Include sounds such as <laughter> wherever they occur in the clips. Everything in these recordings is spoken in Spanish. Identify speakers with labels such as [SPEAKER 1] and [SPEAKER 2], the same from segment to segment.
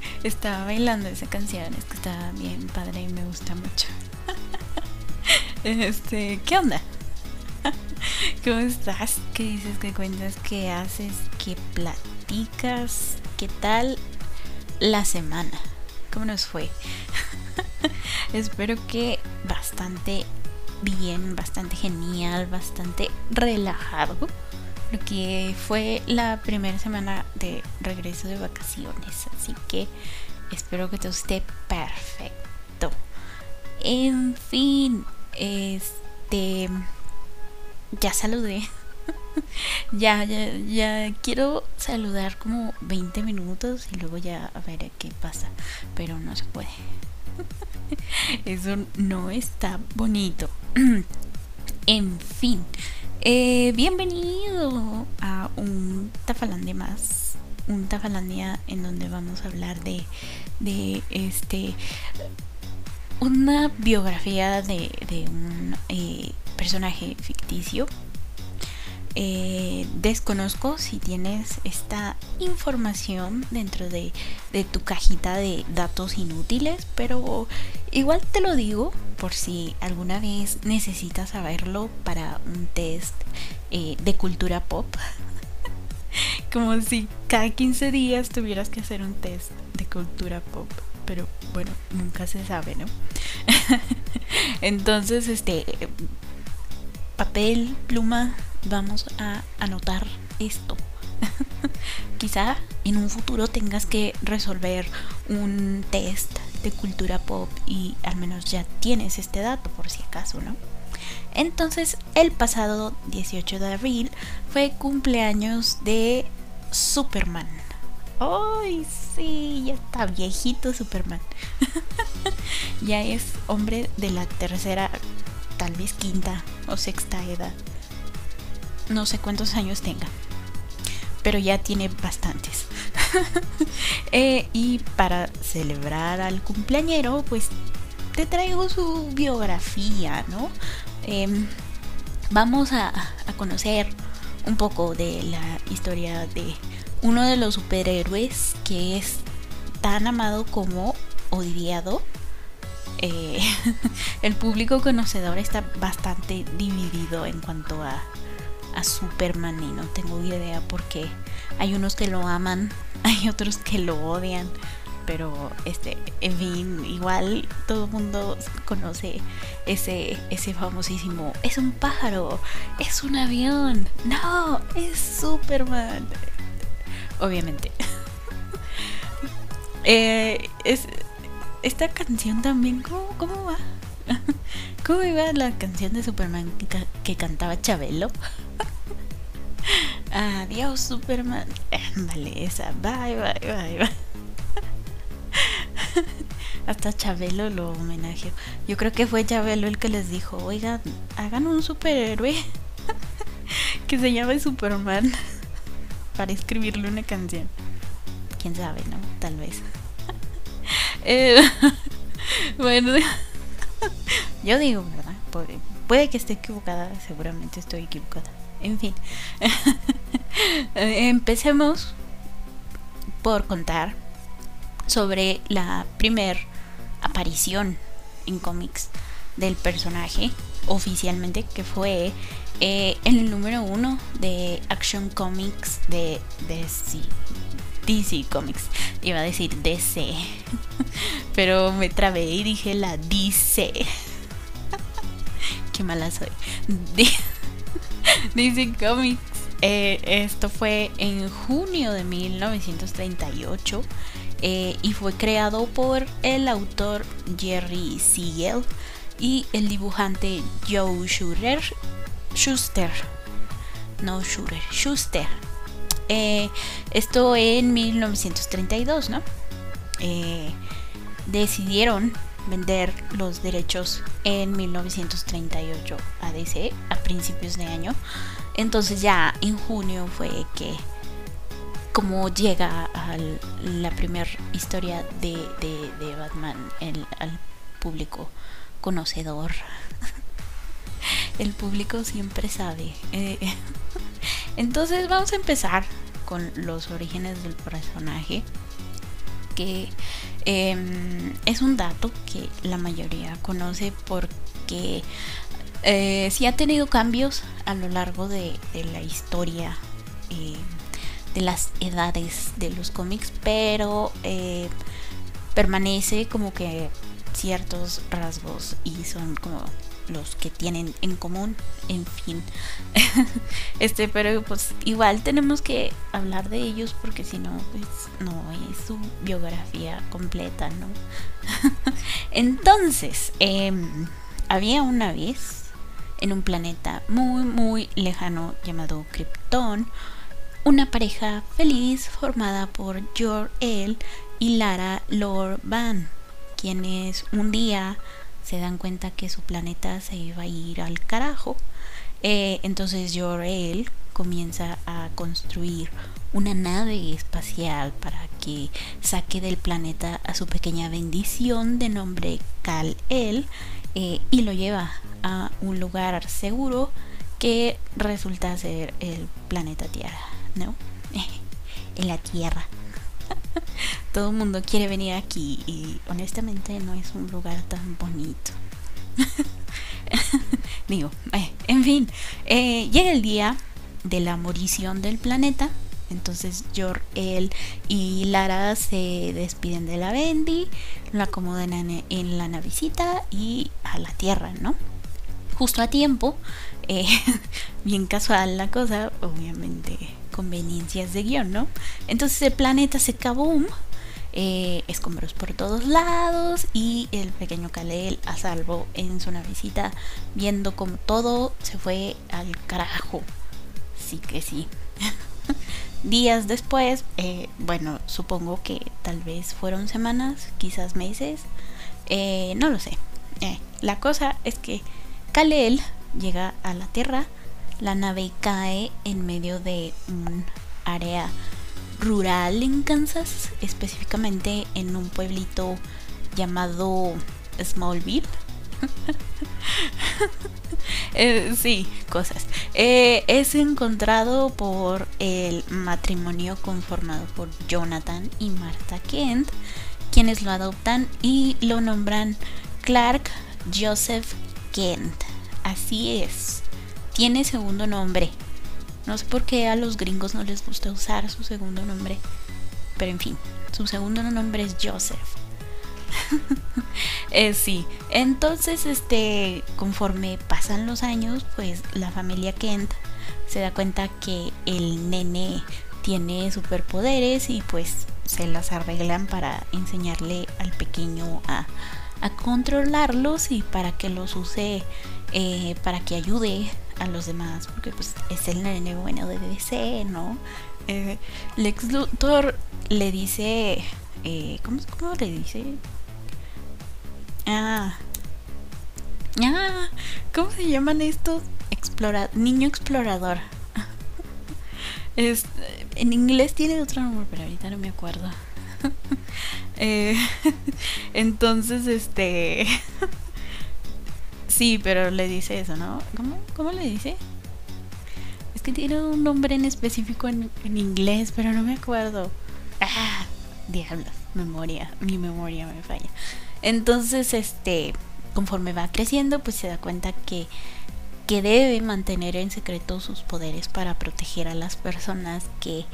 [SPEAKER 1] <laughs> Estaba bailando esa canción, es que está bien padre y me gusta mucho. <laughs> Este, ¿qué onda? <laughs> ¿Cómo estás? ¿Qué dices? ¿Qué cuentas? ¿Qué haces? ¿Qué platicas? ¿Qué tal la semana? ¿Cómo nos fue? Espero que bastante bien, bastante genial, bastante relajado. Porque fue la primera semana de regreso de vacaciones. Así que espero que todo esté perfecto. En fin, este. Ya saludé. <laughs> ya, ya, ya quiero saludar como 20 minutos y luego ya a ver qué pasa. Pero no se puede. <laughs> Eso no está bonito. <clears throat> en fin. Eh, bienvenido a un Tafalandia más. Un Tafalandia en donde vamos a hablar de, de este una biografía de, un eh, personaje ficticio. Eh, desconozco si tienes esta información dentro de, tu cajita de datos inútiles, pero igual te lo digo por si alguna vez necesitas saberlo para un test eh, de cultura pop. <laughs> Como si cada 15 días tuvieras que hacer un test de cultura pop pero bueno, nunca se sabe, ¿no? <laughs> Entonces, este, papel, pluma, vamos a anotar esto. <laughs> Quizá en un futuro tengas que resolver un test de cultura pop y al menos ya tienes este dato por si acaso, ¿no? Entonces, el pasado 18 de abril fue cumpleaños de Superman. ¡Ay, sí! Ya está viejito Superman. <laughs> ya es hombre de la tercera, tal vez quinta o sexta edad. No sé cuántos años tenga. Pero ya tiene bastantes. <laughs> Eh, y para celebrar al cumpleañero, pues te traigo su biografía, ¿no? Em, vamos a conocer un poco de la historia de uno de los superhéroes que es tan amado como odiado. Eh, <laughs> el público conocedor está bastante dividido en cuanto a, a Superman y no tengo idea porque hay unos que lo aman, <laughs> hay otros que lo odian. Pero este, en fin, igual todo el mundo conoce ese, ese famosísimo. Es un pájaro, es un avión. No, es Superman obviamente. <laughs> Eh, es, esta canción también, ¿cómo, cómo va? <laughs> ¿Cómo iba la canción de Superman que, cantaba Chabelo? Adiós, Superman. Vale, esa. Bye, bye, bye, bye. Hasta Chabelo lo homenajeó. Yo creo que fue Chabelo el que les dijo, oigan, hagan un superhéroe <laughs> que se llame Superman <laughs> para escribirle una canción. Quién sabe, ¿no? Tal vez. <laughs> Eh, bueno, yo digo, ¿verdad? Puede, que esté equivocada, seguramente estoy equivocada. En fin, <laughs> empecemos por contar sobre la primer aparición en cómics del personaje oficialmente que fue eh, en el número uno de Action Comics de, DC, DC Comics. Iba a decir DC. <laughs> Pero me trabé y dije la DC. <laughs> Qué mala soy. DC Comics. Eh, esto fue en junio de 1938 eh, y fue creado por el autor Jerry Siegel y el dibujante Joe Schuster Schuster. No Schuster, Schuster. Eh, esto en 1932, ¿no? Decidieron vender los derechos en 1938 a DC a principios de año. Entonces ya en junio fue que como llega a la primera historia de, Batman al público conocedor <laughs> el público siempre sabe. Eh, <laughs> entonces vamos a empezar con los orígenes del personaje. que em, es un dato que la mayoría conoce porque eh, sí ha tenido cambios a lo largo de, la historia eh, de las edades de los cómics, pero eh, permanece como que ciertos rasgos y son como los que tienen en común, en fin. <laughs> este, pero pues igual tenemos que hablar de ellos porque si no, pues no es su biografía completa, ¿no? <laughs> Entonces, em, había una vez en un planeta muy, muy lejano llamado Krypton, una pareja feliz formada por Jor-El y Lara Lor-Van, quienes un día se dan cuenta que su planeta se iba a ir al carajo. Eh, entonces Jor-El comienza a construir una nave espacial para que saque del planeta a su pequeña bendición de nombre Kal-El eh, y lo lleva a un lugar seguro que resulta ser el planeta Tierra, ¿no? <laughs> en la Tierra. Todo el mundo quiere venir aquí y honestamente no es un lugar tan bonito. <laughs> Digo, eh, en fin, eh, llega el día de la morición del planeta. Entonces Jor, él y Lara se despiden de la Bendy, la acomodan en, la navicita y a la Tierra, ¿no? Justo a tiempo, eh, <laughs> bien casual la cosa, obviamente conveniencias de guion, ¿no? Entonces el planeta se kaboom, eh, escombros por todos lados y el pequeño Kalel a salvo en su navecita viendo como todo se fue al carajo. Sí que sí. <laughs> Días después, eh, bueno, supongo que tal vez fueron semanas, quizás meses, eh, no lo sé. la cosa es que Kalel llega a la Tierra la nave cae en medio de un área rural en Kansas, específicamente en un pueblito llamado Smallville. <laughs> Eh, sí, cosas. Eh, es encontrado por el matrimonio conformado por Jonathan y Martha Kent, quienes lo adoptan y lo nombran Clark Joseph Kent. Así es tiene segundo nombre. No sé por qué a los gringos no les gusta usar su segundo nombre. Pero en fin, su segundo nombre es Joseph. <laughs> eh, sí, entonces este, conforme pasan los años, pues la familia Kent se da cuenta que el nene tiene superpoderes y pues se las arreglan para enseñarle al pequeño a, a controlarlos y para que los use, eh, para que ayude a los demás, porque pues es el nene bueno de DC, ¿no? Eh, Lex Luthor le dice, eh, ¿cómo, ¿cómo, le dice? Ah, ah, ¿cómo se llaman estos? Explora niño explorador. <laughs> es, en inglés tiene otro nombre, pero ahorita no me acuerdo. <laughs> eh, <laughs> entonces, este... Sí, pero le dice eso, ¿no? ¿Cómo, cómo le dice? Es que tiene un nombre en específico en, inglés, pero no me acuerdo. Ah, diablos, memoria, mi memoria me falla. Entonces, este, conforme va creciendo, pues se da cuenta que, que debe mantener en secreto sus poderes para proteger a las personas que,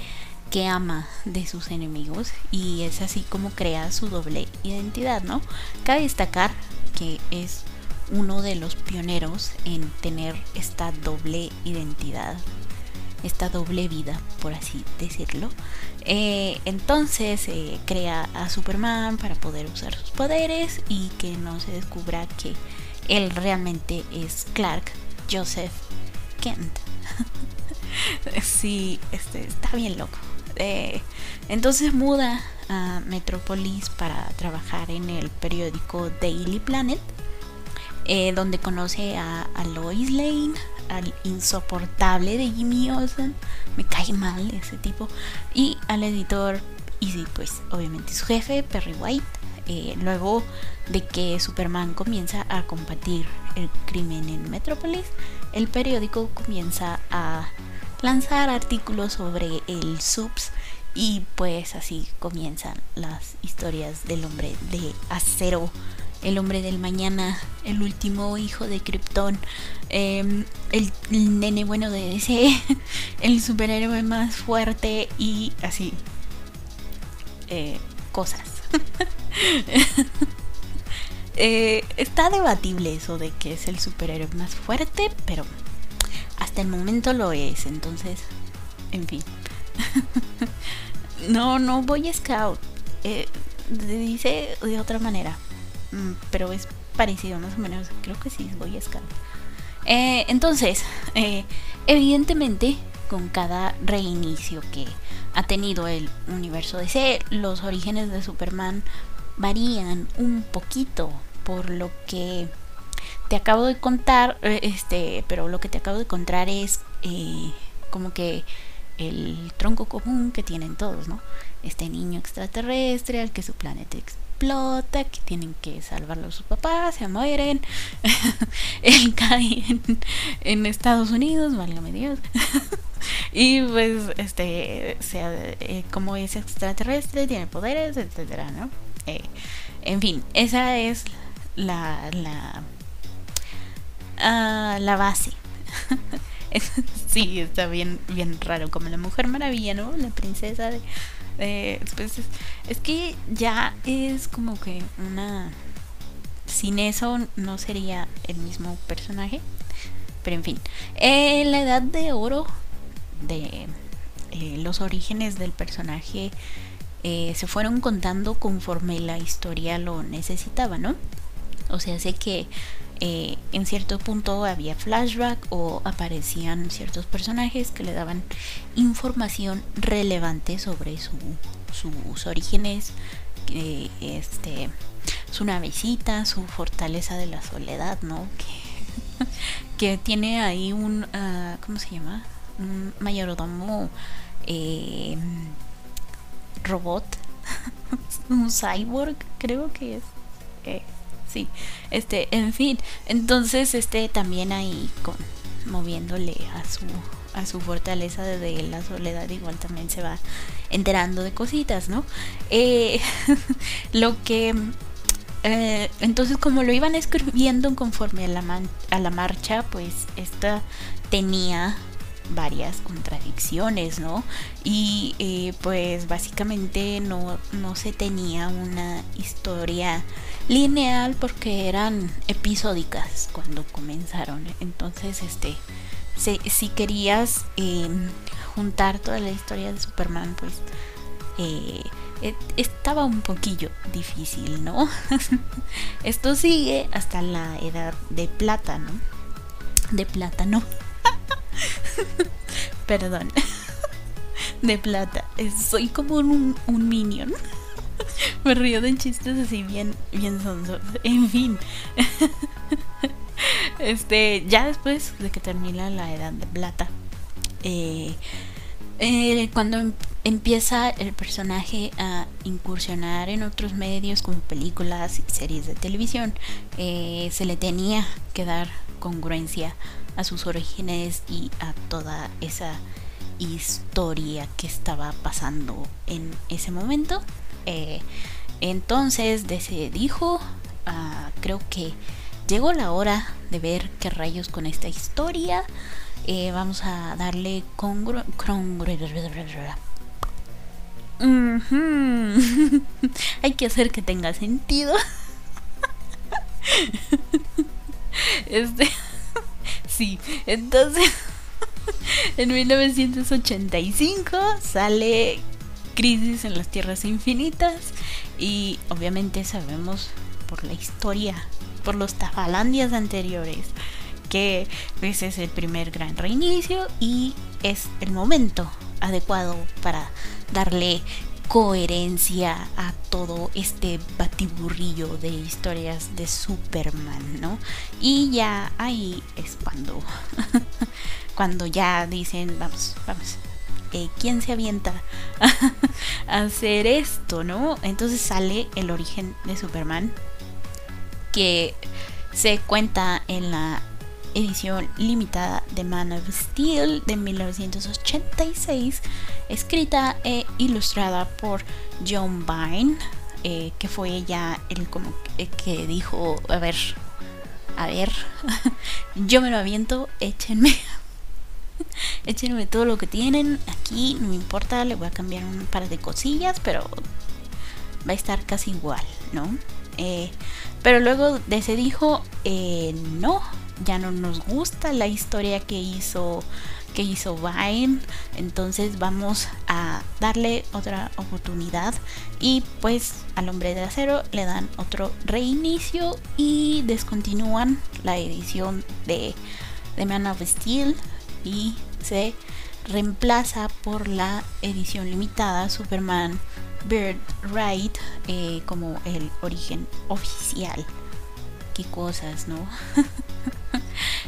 [SPEAKER 1] que ama de sus enemigos. Y es así como crea su doble identidad, ¿no? Cabe destacar que es uno de los pioneros en tener esta doble identidad, esta doble vida, por así decirlo. Eh, entonces eh, crea a Superman para poder usar sus poderes y que no se descubra que él realmente es Clark Joseph Kent. <laughs> sí, este, está bien loco. Eh, entonces muda a Metropolis para trabajar en el periódico Daily Planet eh, donde conoce a, Lois Lane, al insoportable de Jimmy Olsen, me cae mal ese tipo, y al editor, y pues obviamente su jefe, Perry White. Eh, luego de que Superman comienza a combatir el crimen en Metrópolis, el periódico comienza a lanzar artículos sobre el subs Y pues así comienzan las historias del hombre de acero, el hombre del mañana, el último hijo de Krypton, em, el, nene bueno de DC, <laughs> el superhéroe más fuerte y así. Eh, cosas. <laughs> Eh, está debatible eso de que es el superhéroe más fuerte, pero hasta el momento lo es, entonces, en fin. <laughs> no, no Boy Scout. Eh, dice de otra manera, pero es parecido más o menos. Creo que sí es Boy Scout. Eh, entonces, evidentemente, con cada reinicio que ha tenido el universo DC, los orígenes de Superman varían un poquito por lo que te acabo de contar, eh, este, pero lo que te acabo de contar es eh, como que el tronco común que tienen todos, ¿no? Este niño extraterrestre al que su planeta explota, que tienen que salvarlo a sus papás, se mueren, <laughs> él cae en, Estados Unidos, válgame Dios. <laughs> y pues, este, sea, eh, como es extraterrestre, tiene poderes, etcétera, ¿no? en fin, esa es la, la, ah, la base. <laughs> sí, está bien, bien raro, como la Mujer Maravilla, ¿no? La princesa de... pues es, que ya es como que una... Sin eso no sería el mismo personaje. Pero en fin, eh, la edad de oro de eh, los orígenes del personaje eh, se fueron contando conforme la historia lo necesitaba, ¿no? O sea, sé que eh, en cierto punto había flashback o aparecían ciertos personajes que le daban información relevante sobre su, sus orígenes, este, su navecita, su fortaleza de la soledad, ¿no? <laughs> Que, que tiene ahí un, uh, ¿cómo se llama? Un mayordomo eh, robot, <laughs> un cyborg, creo que es. Sí, este, en fin, entonces este también ahí con moviéndole a su a su fortaleza de la soledad igual también se va enterando de cositas, ¿no? Eh, <laughs> lo que eh, entonces como lo iban escribiendo conforme a la, a la marcha, pues esta tenía varias contradicciones, ¿no? Y eh, pues básicamente no, no se tenía una historia lineal porque eran episódicas cuando comenzaron. Entonces, este, si, querías em, juntar toda la historia de Superman, pues eh, estaba un poquillo difícil, ¿no? <laughs> Esto sigue hasta la edad de plata, ¿no? De plátano. <laughs> <laughs> Perdón. <laughs> De plata. Soy como un, un minion. <laughs> Me río de chistes así bien, bien sonsos. En fin. Este, ya después de que termina la edad de plata, eh, eh, cuando em, empieza el personaje a incursionar en otros medios como películas y series de televisión, eh, se le tenía que dar congruencia a sus orígenes y a toda esa historia que estaba pasando en ese momento. Eh, entonces se dijo, ah, creo que llegó la hora de ver qué rayos con esta historia. Eh, vamos a darle congru <laughs> Hay que hacer que tenga sentido. <laughs> este Sí, entonces <laughs> en 1985 sale Crisis en las Tierras Infinitas y obviamente sabemos por la historia, por los Tafalandias anteriores, que ese es el primer gran reinicio y es el momento adecuado para darle coherencia a todo este batiburrillo de historias de Superman, ¿no? Y ya ahí es cuando, <laughs> cuando ya dicen, vamos, vamos, eh, ¿quién se avienta a hacer esto, no? Entonces sale el origen de Superman, que se cuenta en la edición limitada de Man of Steel de 1986, escrita e ilustrada por John Byrne, eh, que fue ya el como que dijo, a ver, a ver, <laughs> yo me lo aviento, échenme. <laughs> Échenme todo lo que tienen aquí, no me importa, le voy a cambiar un par de cosillas, pero va a estar casi igual, ¿no? Eh, pero luego de ese dijo, eh, no, ya no nos gusta la historia que hizo que hizo Vine entonces vamos a darle otra oportunidad y pues al hombre de acero le dan otro reinicio y descontinúan la edición de, Man of Steel y se reemplaza por la edición limitada Superman Bird Ride eh, como el origen oficial. Cosas, ¿no? <laughs>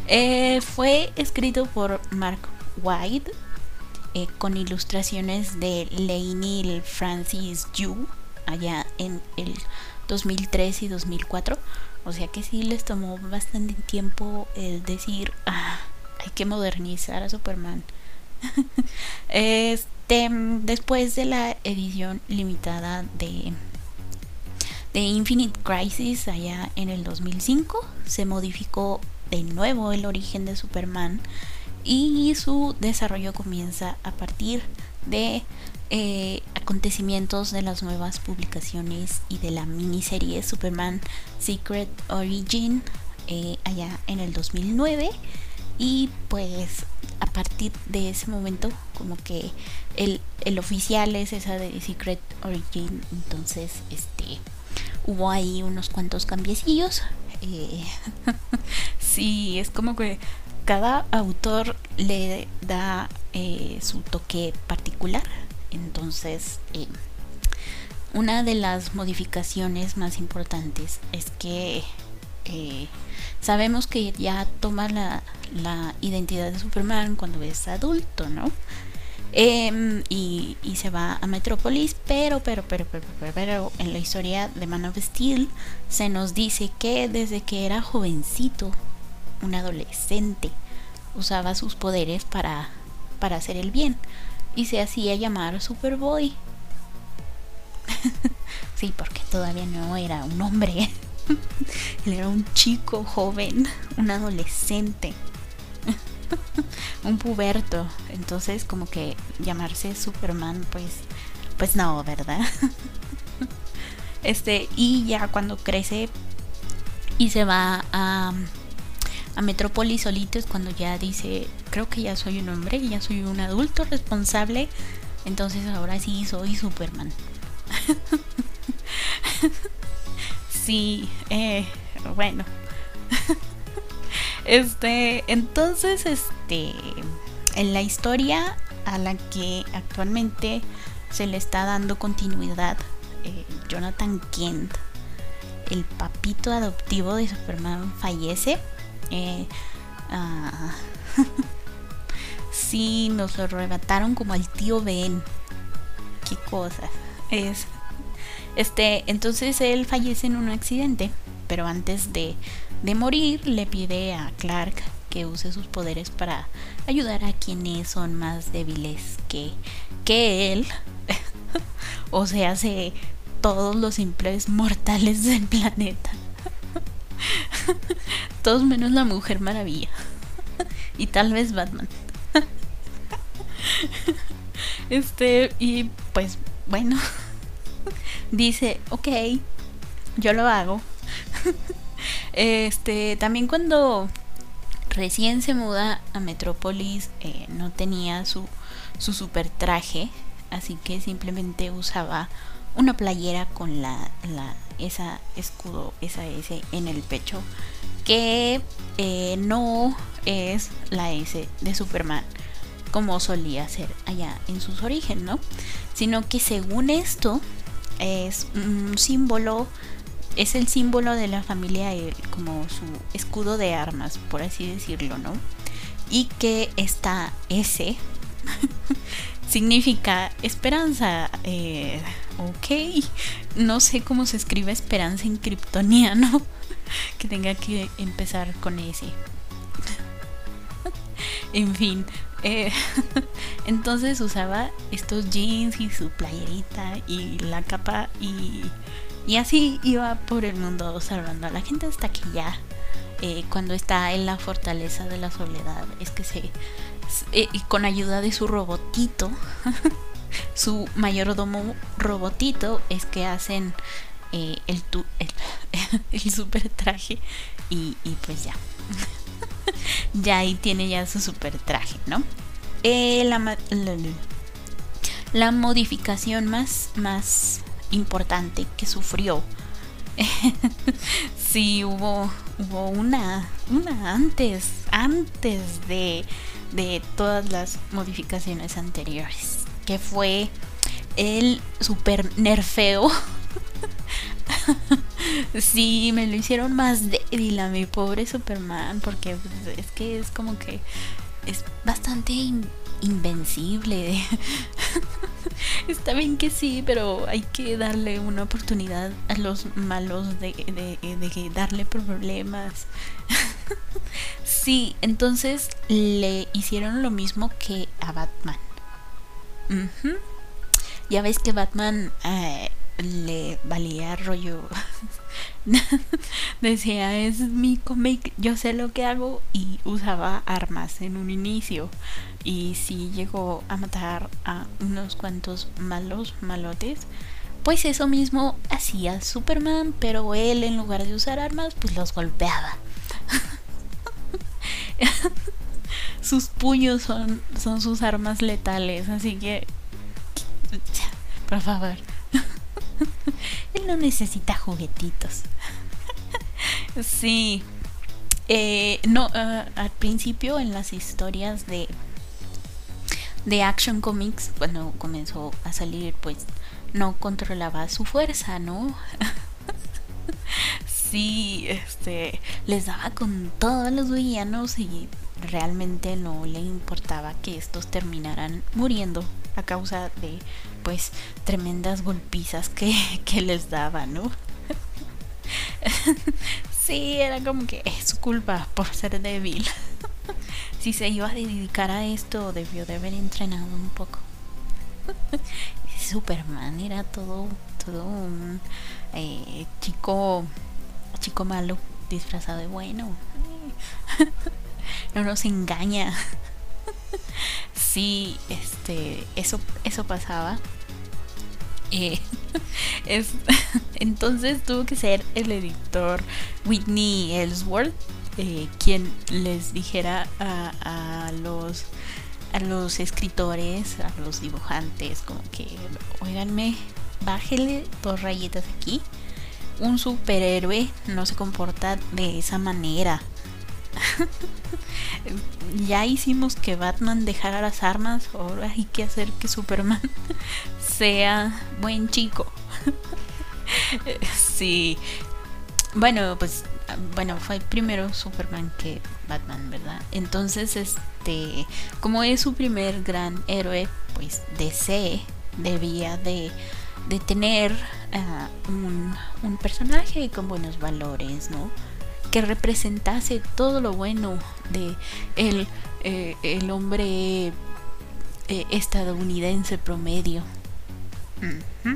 [SPEAKER 1] Eh, fue escrito por Mark White eh, con ilustraciones de Lainey Francis Yu allá en el 2003 y 2004. O sea que sí les tomó bastante tiempo el decir, ah, hay que modernizar a Superman. <laughs> este, después de la edición limitada de, de Infinite Crisis allá en el 2005, se modificó de nuevo el origen de Superman y su desarrollo comienza a partir de eh, acontecimientos de las nuevas publicaciones y de la miniserie Superman Secret Origin eh, allá en el 2009 y pues a partir de ese momento como que el, el oficial es esa de Secret Origin. Entonces este hubo ahí unos cuantos cambiecillos eh, <laughs> sí es como que cada autor le da eh, su toque particular entonces eh, una de las modificaciones más importantes es que eh, sabemos que ya toma la, identidad de Superman cuando es adulto, ¿no? Em, y, se va a Metrópolis, pero, pero, pero, pero, pero, en la historia de Man of Steel se nos dice que desde que era jovencito, un adolescente, usaba sus poderes para, para hacer el bien y se hacía llamar Superboy. <laughs> sí, porque todavía no era un hombre. <laughs> Él era un chico joven, un adolescente, <laughs> <laughs> un puberto. Entonces, como que llamarse Superman, pues, pues no, ¿verdad? <laughs> Este, y ya cuando crece y se va a, a Metrópolis solito es cuando ya dice, creo que ya soy un hombre, ya soy un adulto responsable, entonces ahora sí soy Superman. <laughs> sí, eh, bueno. Este, entonces, este, en la historia a la que actualmente se le está dando continuidad, eh, Jonathan Kent, el papito adoptivo de Superman, fallece. Eh, ah, <laughs> sí, nos lo arrebataron como al tío Ben. Qué cosa. Es este, entonces él fallece en un accidente, pero antes de, morir le pide a Clark que use sus poderes para ayudar a quienes son más débiles que, que él. <laughs> o sea, hace todos los simples mortales del planeta. <laughs> Todos menos la Mujer Maravilla. <laughs> y tal vez Batman. este, y pues bueno dice, ok, yo lo hago. Este, también cuando recién se muda a Metrópolis eh, no tenía su, su super traje, así que simplemente usaba una playera con la, esa escudo, esa S en el pecho, que eh, no es la S de Superman como solía ser allá en sus orígenes, ¿no? Sino que según esto, es un símbolo, es el símbolo de la familia, eh, como su escudo de armas, por así decirlo, ¿no? Y que esta S <laughs> significa esperanza. Eh, ok, no sé cómo se escribe esperanza en kryptoniano, <laughs> que tenga que empezar con S. <laughs> en fin. Eh, entonces usaba estos jeans y su playerita y la capa y, y así iba por el mundo salvando a la gente hasta que ya eh, cuando está en la fortaleza de la soledad es que se eh, y con ayuda de su robotito <laughs> su mayordomo robotito es que hacen el, <laughs> el, super traje y, y pues ya <laughs> ya ahí tiene ya su super traje, ¿no? Eh, la, la, modificación más, más importante que sufrió. <laughs> sí, hubo, hubo una, una antes, antes de, de todas las modificaciones anteriores, que fue el super nerfeo <laughs> sí, me lo hicieron más débil a mi pobre Superman, porque pues, es que es como que es bastante invencible. <laughs> Está bien que sí, pero hay que darle una oportunidad a los malos de, darle problemas. <laughs> sí, entonces le hicieron lo mismo que a Batman. Ya ves que Batman eh, le valía rollo. <laughs> <laughs> Decía, es mi cómic, yo sé lo que hago y usaba armas en un inicio. Y si llegó a matar a unos cuantos malos malotes, pues eso mismo hacía Superman, pero él en lugar de usar armas, pues los golpeaba. <laughs> sus puños son, son sus armas letales, así que... Por favor. <laughs> <laughs> Él no necesita juguetitos. <laughs> sí. Eh, no, ah, al principio en las historias de de Action Comics, cuando comenzó a salir, pues no controlaba su fuerza, ¿no? <laughs> sí, este, les daba con todos los villanos y realmente no le importaba que estos terminaran muriendo a causa de pues tremendas golpizas que, <laughs> que les daba, ¿no? <laughs> sí, era como que es culpa por ser débil. <laughs> si se iba a dedicar a esto, debió de haber entrenado un poco. Superman era todo, todo un eh, chico, chico malo disfrazado de bueno. no nos engaña. sí, este, eso, eso pasaba. Eh, <laughs> es, <laughs> entonces tuvo que ser el editor Whitney Ellsworth eh, quien les dijera a, los a los escritores, a los dibujantes, como que, oiganme, bájele dos rayitas aquí. Un superhéroe no se comporta de esa manera. <laughs> ya hicimos que Batman dejara las armas, ahora hay que hacer que Superman <laughs> sea buen chico. <laughs> sí. Bueno, pues bueno, fue primero Superman que Batman, ¿verdad? Entonces, este, como es su primer gran héroe, pues DC debía de, tener ah, un, un personaje con buenos valores, ¿no? Que representase todo lo bueno de el, eh, el hombre eh, estadounidense promedio. <laughs>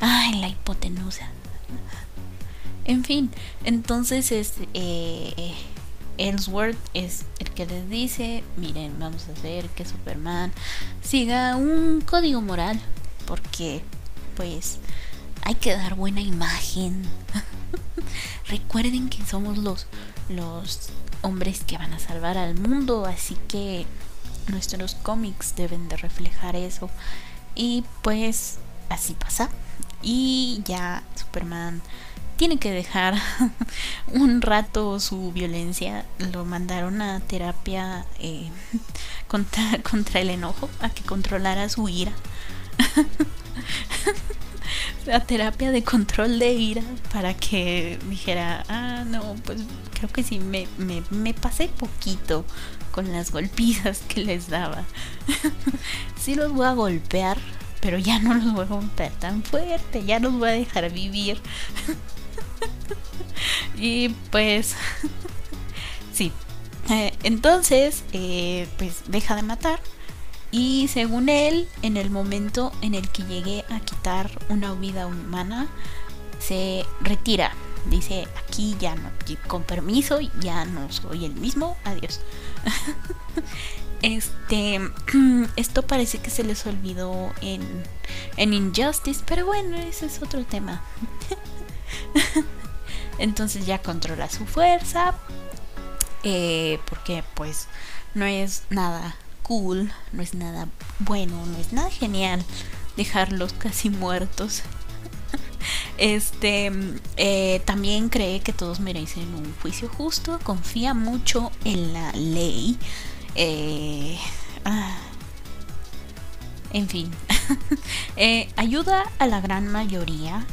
[SPEAKER 1] Ay, la hipotenusa. En fin, entonces es eh, Ellsworth es el que les dice, miren, vamos a hacer que Superman siga un código moral, porque pues hay que dar buena imagen. <laughs> Recuerden que somos los, los hombres que van a salvar al mundo, así que nuestros cómics deben de reflejar eso. Y pues así pasa. Y ya Superman tiene que dejar <laughs> un rato su violencia. Lo mandaron a terapia eh, <laughs> contra, contra el enojo, a que controlara su ira. <laughs> la terapia de control de ira para que dijera, ah, no, pues creo que sí, me, me, me pasé poquito con las golpizas que les daba. <laughs> sí los voy a golpear, pero ya no los voy a golpear tan fuerte, ya los voy a dejar vivir. <laughs> y pues sí. Eh, entonces, eh, pues deja de matar. Y según él, en el momento en el que llegue a quitar una vida humana, se retira. Dice, aquí ya no, con permiso, ya no soy el mismo, adiós. <laughs> este, <clears throat> esto parece que se les olvidó en, en Injustice, pero bueno, ese es otro tema. <laughs> Entonces ya controla su fuerza, eh, porque pues no es nada cool, no es nada bueno, no es nada genial dejarlos casi muertos. <laughs> Este eh, también cree que todos merecen un juicio justo, confía mucho en la ley. Eh, ah, en fin, <laughs> ayuda a la gran mayoría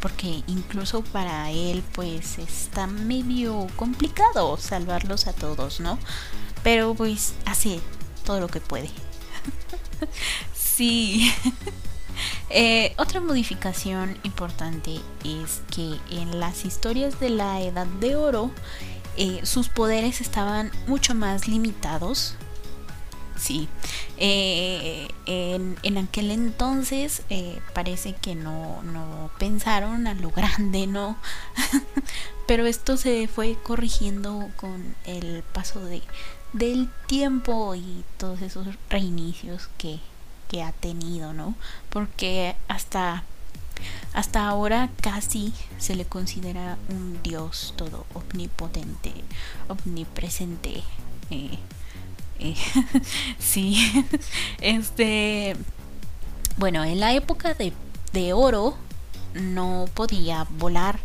[SPEAKER 1] porque incluso para él pues está medio complicado salvarlos a todos, ¿no? Pero pues hace todo lo que puede. <laughs> sí. <laughs> Eh, otra modificación importante es que en las historias de la Edad de Oro eh, sus poderes estaban mucho más limitados sí. Eh, en, aquel entonces parece que no, no pensaron a lo <laughs> grande, ¿no? Pero esto se fue corrigiendo con el paso de, del tiempo y todos esos reinicios que, que ha tenido, ¿no? Porque hasta hasta ahora casi se le considera un dios todo omnipotente, omnipresente, eh, <laughs> sí, <laughs> este, bueno, en la época de, de oro no podía volar,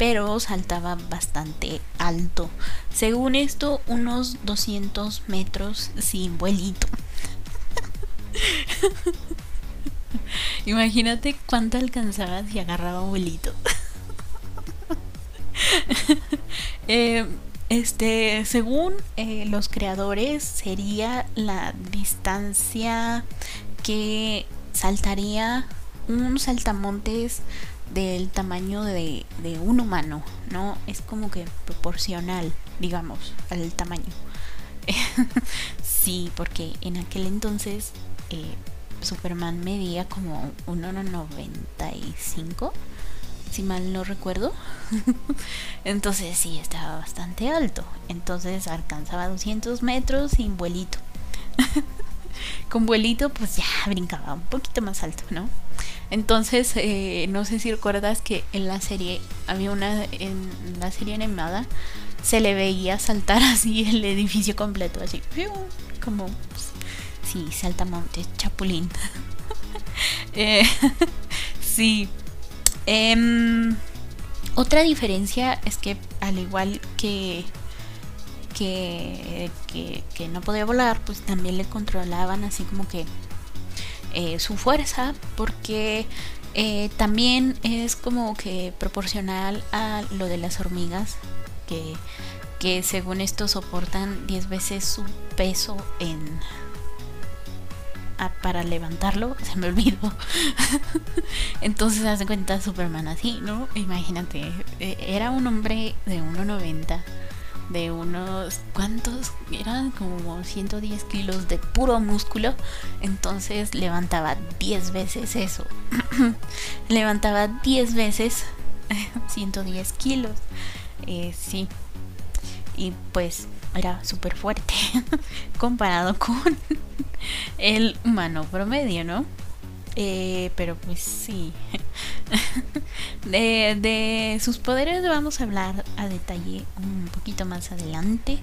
[SPEAKER 1] pero saltaba bastante alto. Según esto, unos 200 metros sin vuelito. <laughs> Imagínate cuánto alcanzaba si agarraba vuelito. <laughs> eh, este, según eh, los creadores, sería la distancia que saltaría un saltamontes del tamaño de, un humano, ¿no? Es como que proporcional, digamos, al tamaño. <laughs> sí, porque en aquel entonces eh, Superman medía como 1,95 si mal no recuerdo. <laughs> Entonces sí, estaba bastante alto. Entonces alcanzaba 200 metros sin vuelito. <laughs> Con vuelito pues ya brincaba un poquito más alto, ¿no? Entonces, eh, no sé si recuerdas que en la serie, había una, en la serie animada, se le veía saltar <laughs> así el edificio completo, así, como, sí, saltamontes, chapulín. <laughs> eh, <laughs> sí, Em, otra diferencia es que al igual que, que, que, no podía volar, pues también le controlaban así como que eh, su fuerza, porque eh, también es como que proporcional a lo de las hormigas, que, que según esto soportan 10 veces su peso en para levantarlo, <laughs> se me olvidó. <laughs> Entonces hace cuenta Superman así, ¿no? Imagínate, e, era un hombre de 1,90, de unos, ¿cuántos? Eran como 110 kilos de puro músculo. Entonces levantaba 10 veces eso. <clears throat> levantaba 10 veces <laughs> 110 kilos. Eh, sí. Y pues era súper fuerte <laughs> comparado con <laughs> el humano promedio, ¿no? Eh, pero pues sí. de, sus poderes vamos a hablar a detalle un poquito más adelante.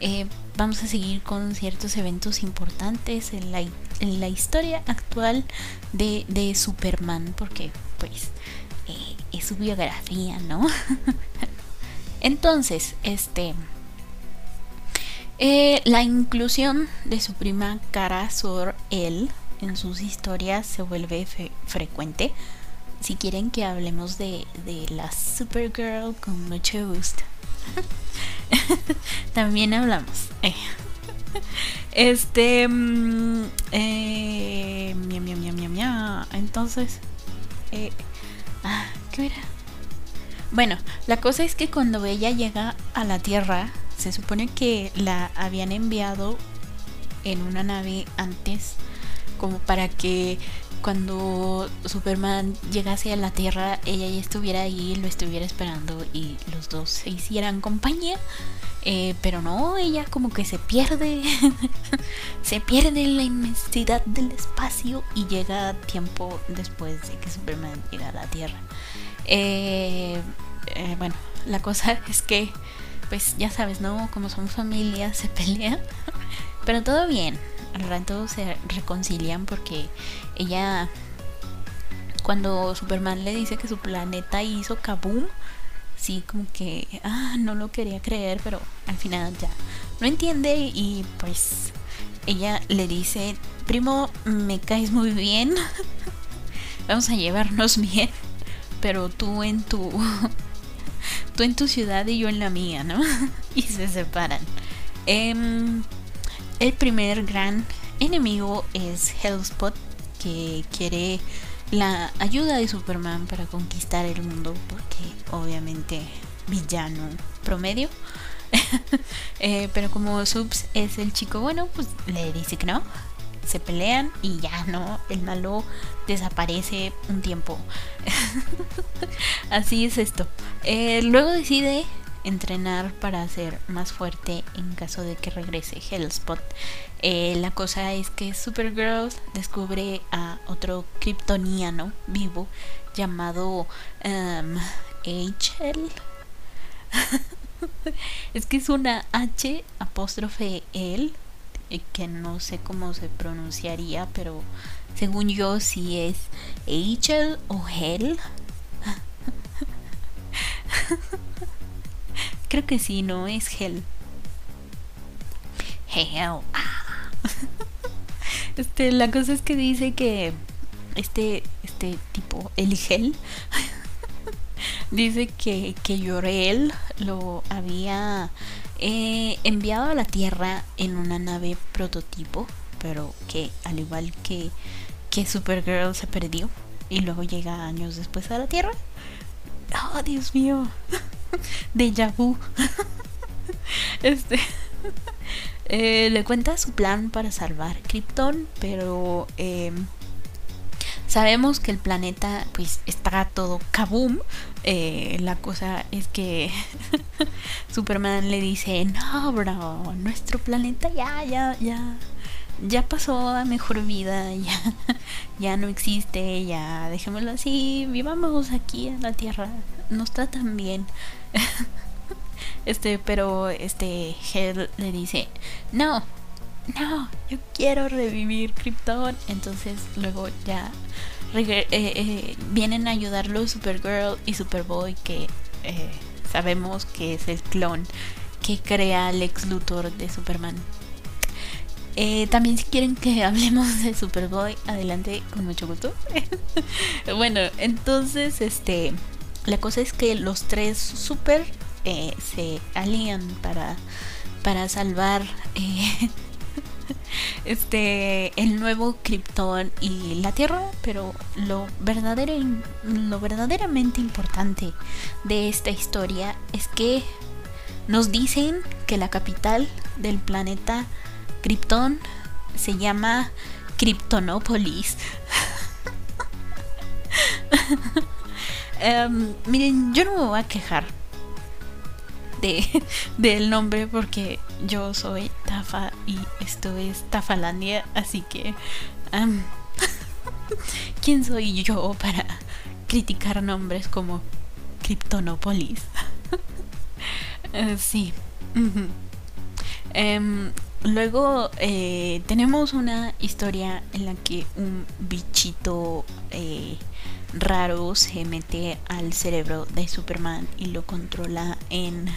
[SPEAKER 1] Eh, vamos a seguir con ciertos eventos importantes en la, en la historia actual de, de Superman, porque pues eh, es su biografía, ¿no? <laughs> Entonces, este... Eh, la inclusión de su prima Cara Sor El en sus historias se vuelve frecuente. Si quieren que hablemos de, la Supergirl, con mucho gusto. <laughs> También hablamos. este. Mm, eh, Entonces. Eh, ah, ¿Qué era? Bueno, la cosa es que cuando ella llega a la Tierra se supone que la habían enviado en una nave antes como para que cuando Superman llegase a la Tierra ella ya estuviera ahí, lo estuviera esperando y los dos se hicieran compañía. Eh, pero no, ella como que se pierde, <laughs> se pierde en la inmensidad del espacio y llega tiempo después de que Superman llega a la Tierra. Eh, eh, bueno, la cosa <laughs> es que, pues ya sabes, ¿no? Como somos familia, se <laughs> pelean, pero todo bien. Al rato se reconcilian porque ella, cuando Superman le dice que su planeta hizo kaboom, sí, como que, ah, no lo quería creer, pero al final ya no entiende y pues ella le dice, primo, me caes muy bien, <laughs> vamos a llevarnos bien, pero tú en tu, <laughs> tú en tu ciudad y yo en la mía, ¿no? <laughs> y se separan. Em, el primer gran enemigo es Hellspot, que quiere la ayuda de Superman para conquistar el mundo, porque obviamente villano promedio. <laughs> Eh, pero como Subs es el chico bueno, pues le dice que no. Se pelean y ya no, el malo desaparece un tiempo. <laughs> Así es esto. Eh, luego decide entrenar para ser más fuerte en caso de que regrese Hellspot. Eh, la cosa es que Supergirl descubre a otro kryptoniano vivo llamado um, H.L. <laughs> es que es una H apóstrofe L eh, que no sé cómo se pronunciaría, pero según yo sí es H.L. o Hell. <laughs> Creo que sí, no es Hell. Hell. Ah. <laughs> Este, la cosa es que dice que este, este tipo, el Hell, <laughs> dice que, que lo había eh, enviado a la Tierra en una nave prototipo, pero que al igual que, que Supergirl se perdió y luego llega años después a la Tierra. Oh, Dios mío. <laughs> <laughs> de vu. <laughs> este. <laughs> Eh, le cuenta su plan para salvar Krypton, pero em, sabemos que el planeta pues está todo kaboom. Eh, la cosa es que Superman le dice, no, bro, nuestro planeta ya, ya, ya, ya pasó a mejor vida, ya, ya no existe, ya dejémoslo así, vivamos aquí en la Tierra, nos tratan bien. <laughs> este, pero este Hell le dice, no, no, yo quiero revivir Krypton. Entonces luego ya eh, eh, vienen a ayudarlo Supergirl y Superboy, que eh, sabemos que es el clon que crea el ex Luthor de Superman. también si quieren que <laughs> hablemos de Superboy, adelante con mucho gusto. <laughs> bueno, entonces este la cosa es que los tres super eh, se alían para, para salvar eh, <laughs> este el nuevo Krypton y la Tierra, pero lo verdadero lo verdaderamente importante de esta historia es que nos dicen que la capital del planeta Krypton se llama Kryptonópolis. <laughs> Em, miren, yo no me voy a quejar de, <laughs> del nombre porque yo soy Tafa y esto es Tafalandia, así que em, <laughs> ¿quién soy yo para criticar nombres como Kryptonopolis? <laughs> Eh, sí. Em, luego eh, tenemos una historia en la que un bichito eh, raro se mete al cerebro de Superman y lo controla en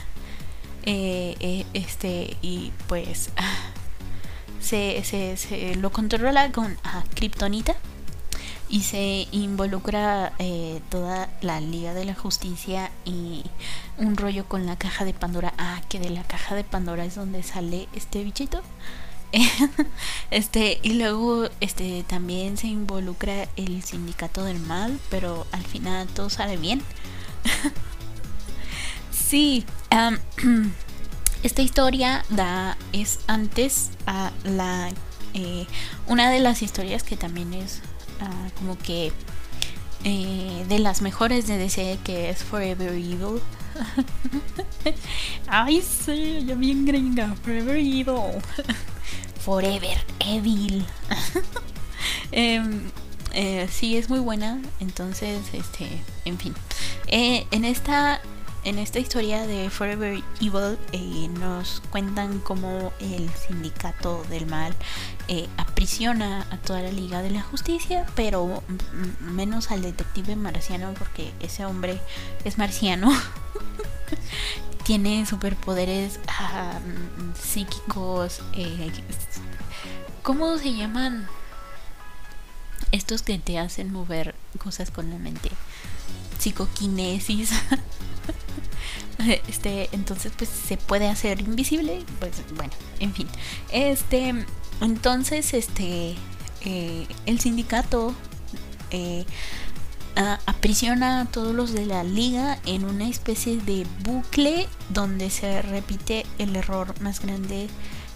[SPEAKER 1] eh, eh, este y pues <laughs> se, se, lo controla con Kryptonita y se involucra eh, toda la Liga de la Justicia y un rollo con la caja de Pandora. Ah, que de la caja de Pandora es donde sale este bichito. <laughs> este, y luego este también se involucra el sindicato del mal, pero al final todo sale bien. <laughs> sí, <clears throat> Esta historia da es antes a la eh, una de las historias que también es ah, como que eh, de las mejores de DC que es Forever Evil. <laughs> Ay, sí, yo bien gringa. Forever Evil. Forever Evil. <laughs> Em, eh, sí, es muy buena. Entonces, este, en fin. Eh, en esta en esta historia de Forever Evil eh, nos cuentan cómo el sindicato del mal aprisiona a toda la Liga de la Justicia, pero menos al detective marciano porque ese hombre es marciano. <laughs> Tiene superpoderes psíquicos. Eh, ¿Cómo se llaman? Estos que te hacen mover cosas con la mente. Psicoquinesis. <laughs> este, entonces pues se puede hacer invisible, pues bueno, en fin. Este, entonces este eh, el sindicato eh, aprisiona a todos los de la liga en una especie de bucle donde se repite el error más grande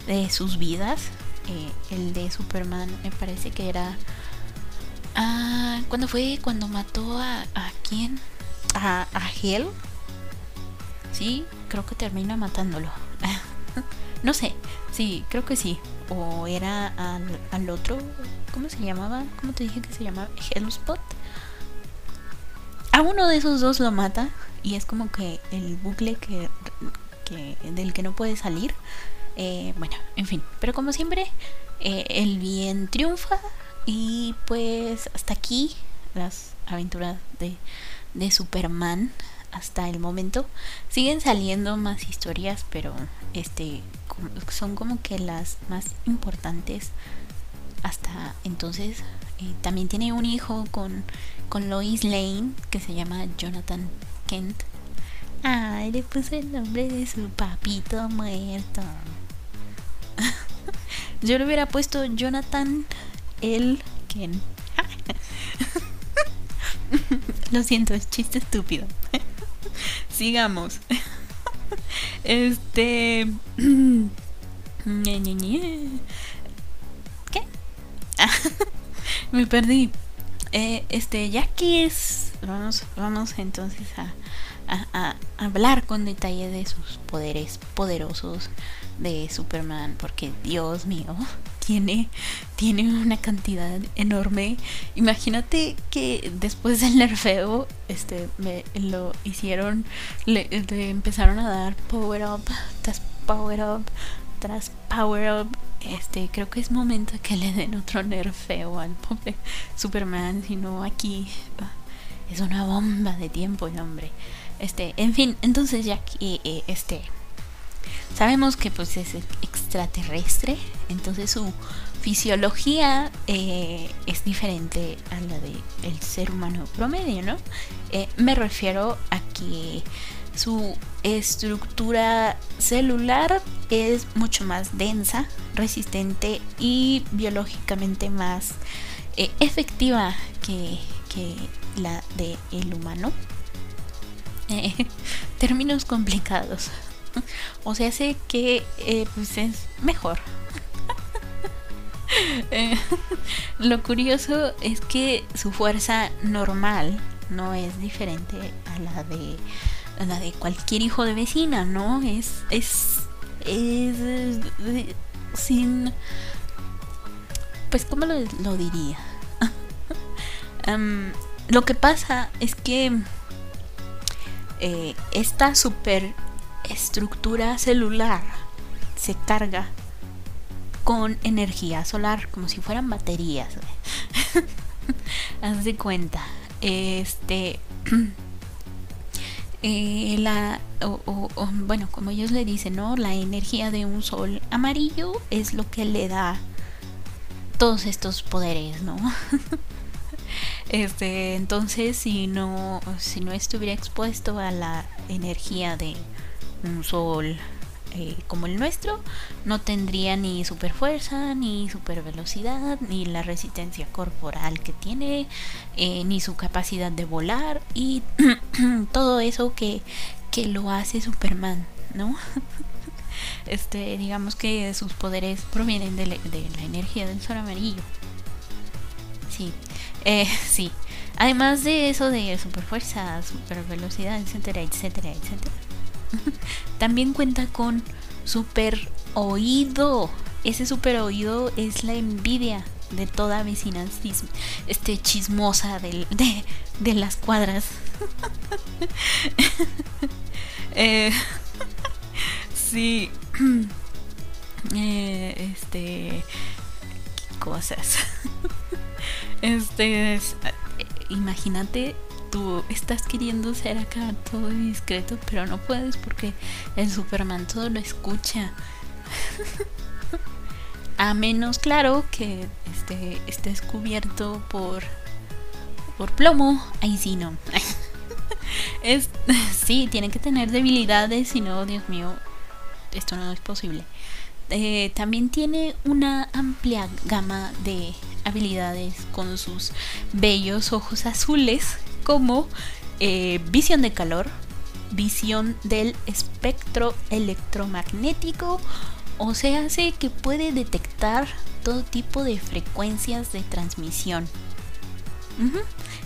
[SPEAKER 1] de sus vidas. Eh, el de Superman me parece que era... Ah, ¿Cuándo fue? Cuando mató a... ¿A quién? A, a Hell Sí, creo que termina matándolo. <laughs> no sé, sí, creo que sí. O era al, otro, ¿cómo se llamaba? ¿Cómo te dije que se llamaba? Hellspot. A uno de esos dos lo mata y es como que el bucle que, del que no puede salir. Eh, bueno, en fin, pero como siempre, eh, el bien triunfa y pues hasta aquí las aventuras de, de Superman hasta el momento. Siguen saliendo más historias, pero este son como que las más importantes hasta entonces. Eh, también tiene un hijo con, con Lois Lane que se llama Jonathan Kent. Ay, le puse el nombre de su papito muerto. <laughs> Yo le hubiera puesto Jonathan el Kent. <laughs> Lo siento, es chiste estúpido. <laughs> Sigamos. Este. <clears throat> ¿Qué? me perdí. Eh, este, ya que es. Vamos, vamos entonces a, hablar con detalle de sus poderes poderosos de Superman. Porque, Dios mío tiene, tiene una cantidad enorme. Imagínate que después del nerfeo, este, me lo hicieron, le, empezaron a dar power up tras power up tras power up. Este, creo que es momento que le den otro nerfeo al pobre Superman, si no aquí es una bomba de tiempo el hombre. Este, en fin, entonces ya que eh, este Sabemos que pues es extraterrestre, entonces su fisiología eh, es diferente a la del ser humano promedio, ¿no? Eh, me refiero a que su estructura celular es mucho más densa, resistente y biológicamente más eh, efectiva que, que, la del el humano. <laughs> términos complicados. <laughs> o sea, sé que eh, pues es mejor. <laughs> Eh, lo curioso es que su fuerza normal no es diferente a la de la de cualquier hijo de vecina, ¿no? Es es es, sin pues cómo lo, diría. <laughs> lo que pasa es que eh, esta super estructura celular se carga con energía solar, como si fueran baterías. <laughs> Haz de cuenta. Este. <clears throat> Eh, la bueno como ellos le dicen no la energía de un sol amarillo es lo que le da todos estos poderes no <laughs> este entonces si no si no estuviera expuesto a la energía de un sol eh, como el nuestro, no tendría ni super fuerza, ni super velocidad, ni la resistencia corporal que tiene, eh, ni su capacidad de volar y <clears throat> todo eso que, que lo hace Superman, ¿no? <laughs> este, digamos que sus poderes provienen de, la energía del sol amarillo. Sí, eh, <laughs> sí. Además de eso de super fuerza, super velocidad, etcétera, etcétera, etcétera. <laughs> También cuenta con super oído. Ese super oído es la envidia de toda vecina este chismosa <laughs> de, de las cuadras. <laughs> eh, sí. <clears throat> Eh, este. Cosas. Este. Es, imagínate tú estás queriendo ser acá todo discreto, pero no puedes porque el Superman todo lo escucha. <laughs> A menos, claro, que este, estés cubierto por, por plomo. Ahí sí no. <laughs> es, <laughs> sí, tiene que tener debilidades, si no, Dios mío, esto no es posible. Eh, también tiene una amplia gama de habilidades con sus bellos ojos azules como eh, visión de calor, visión del espectro electromagnético, o sea, hace que puede detectar todo tipo de frecuencias de transmisión.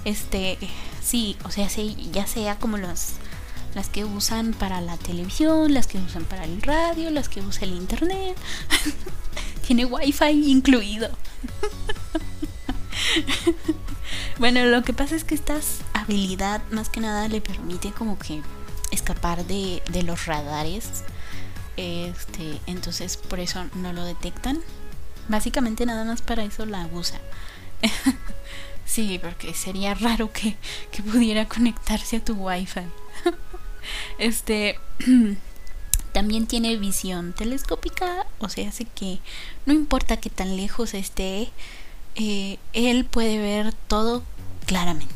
[SPEAKER 1] Este, sí, o sea, ya sea como las que usan para la televisión, las que usan para el radio, las que usa el internet. <laughs> Tiene wifi incluido. <laughs> bueno, lo que pasa es que esta habilidad más que nada le permite como que escapar de, de los radares. Este, entonces por eso no lo detectan. Básicamente nada más para eso la usa. <laughs> sí, porque sería raro que, que pudiera conectarse a tu wifi. <laughs> Este <clears throat> también tiene visión telescópica, o sea, hace que no importa que tan lejos esté, eh, él puede ver todo claramente.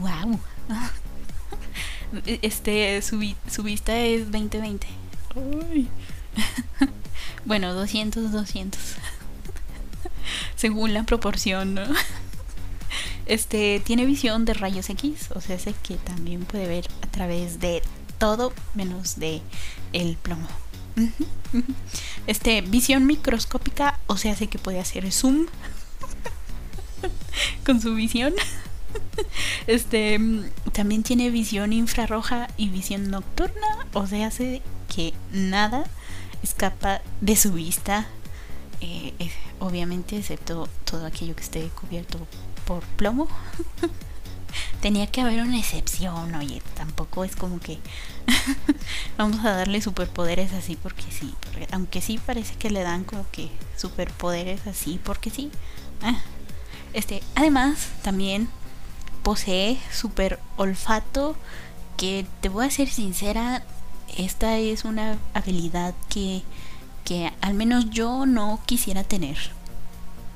[SPEAKER 1] wow, wow. <laughs> Este, su, su vista es 2020. <laughs> bueno, 200, 200. <laughs> Según la proporción, ¿no? Este tiene visión de rayos X, o sea, sé que también puede ver a través de todo menos de el plomo. Este, visión microscópica, o sea, sé que puede hacer zoom <laughs> con su visión. <laughs> Este, también tiene visión infrarroja y visión nocturna, o sea, hace que nada escapa de su vista, eh, eh, obviamente, excepto todo aquello que esté cubierto por plomo. <laughs> Tenía que haber una excepción, oye, tampoco es como que <laughs> vamos a darle superpoderes así porque sí, aunque sí parece que le dan como que superpoderes así porque sí. Ah, este, además también posee super olfato que te voy a ser sincera, esta es una habilidad que que al menos yo no quisiera tener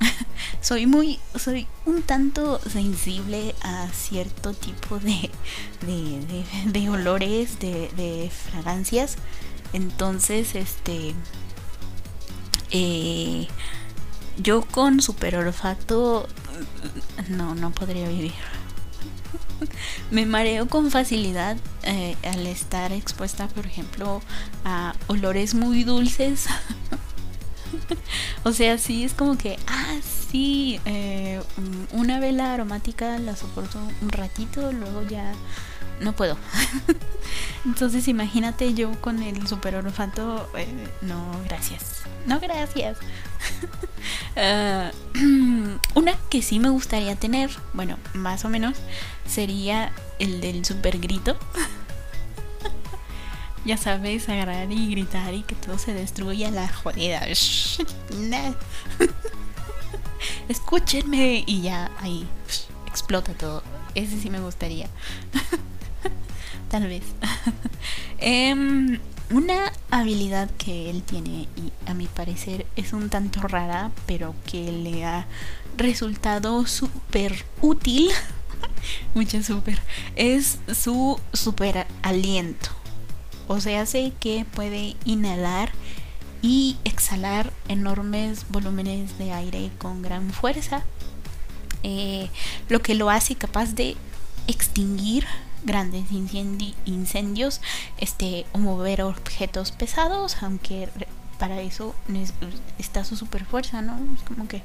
[SPEAKER 1] <laughs> soy muy, soy un tanto sensible a cierto tipo de, de, olores, de, fragancias. Entonces, este, eh, yo con super olfato no, no podría vivir. <laughs> Me mareo con facilidad eh, al estar expuesta, por ejemplo, a olores muy dulces <laughs> <laughs> o sea, sí es como que, ah, sí, eh, una vela aromática la soporto un ratito, luego ya no puedo. <laughs> Entonces imagínate yo con el super olfato, eh, no, gracias. No, gracias. <laughs> Ah, <clears throat> una que sí me gustaría tener, bueno, más o menos, sería el del super grito ya sabes, agarrar y gritar y que todo se destruya la jodida. <laughs> Escúchenme y ya ahí explota todo. Ese sí me gustaría. <laughs> Tal vez. <laughs> Em, una habilidad que él tiene y a mi parecer es un tanto rara, pero que le ha resultado súper útil. Mucho súper. Es su super aliento o sea, hace que puede inhalar y exhalar enormes volúmenes de aire con gran fuerza, eh, lo que lo hace capaz de extinguir grandes incendios este, o mover objetos pesados, aunque para eso está su super fuerza, ¿no? Es como que...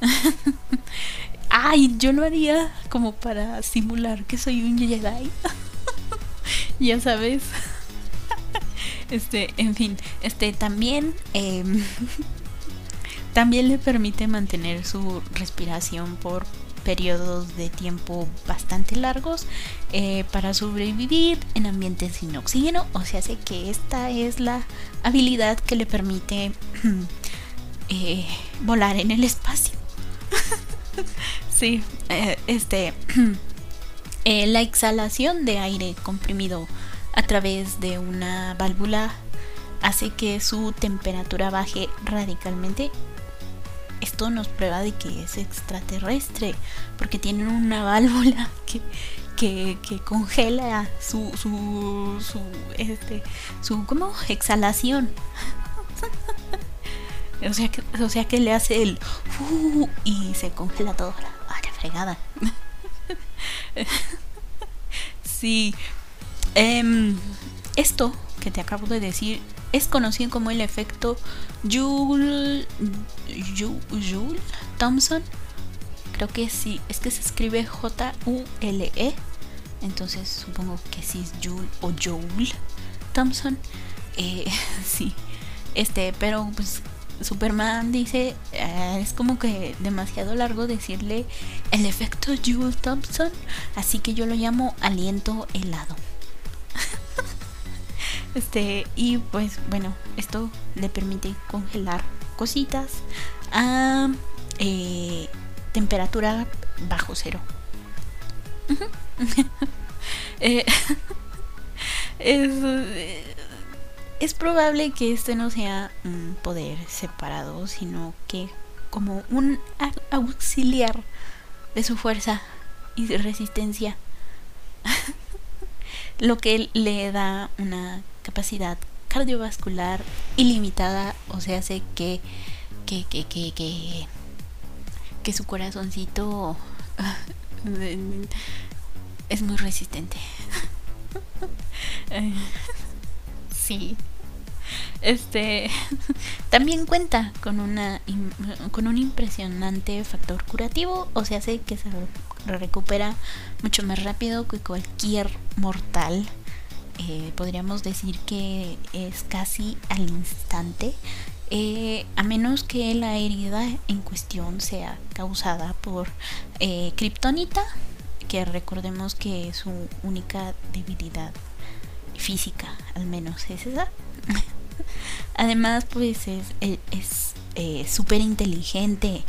[SPEAKER 1] <laughs> Ay, yo lo haría como para simular que soy un Jedi. <laughs> ya sabes. <laughs> este, en fin, este también... Em, <laughs> también le permite mantener su respiración por periodos de tiempo bastante largos eh, para sobrevivir en ambientes sin oxígeno. O sea, sé que esta es la habilidad que le permite <clears throat> eh, volar en el espacio. <laughs> sí, eh, este. <clears throat> la exhalación de aire comprimido a través de una válvula hace que su temperatura baje radicalmente esto nos prueba de que es extraterrestre, porque tienen una <laughs> válvula que, que, congela su, su, su, este, su, ¿cómo? Exhalación. <laughs> o, sea que, o sea que le hace el, uh, y se congela todo. Ah, fregada. <laughs> sí. Em, esto que te acabo de decir es conocido como el efecto Joule, Joule, Thompson. Creo que sí, es que se escribe J-U-L-E. Entonces supongo que sí es Joule o Joule Thompson. Eh, <laughs> sí, este, pero pues Superman dice, eh, es como que demasiado largo decirle el efecto Joule Thompson, así que yo lo llamo aliento helado. <laughs> Este, y pues bueno, esto le permite congelar cositas a eh, temperatura bajo cero. <laughs> Eh, <laughs> eh, es, probable que este no sea un poder separado, sino que como un auxiliar de su fuerza y resistencia. Lo que le da una capacidad cardiovascular ilimitada, o sea, hace que, que, que, que, que, que su corazoncito <laughs> es muy resistente. <laughs> sí. Este <laughs> también cuenta con una con un impresionante factor curativo, o sea, hace que se recupera mucho más rápido que cualquier mortal eh, podríamos decir que es casi al instante, eh, a menos que la herida en cuestión sea causada por eh, Kryptonita, que recordemos que su única debilidad física, al menos es esa. <laughs> <laughs> Además, pues es es súper inteligente.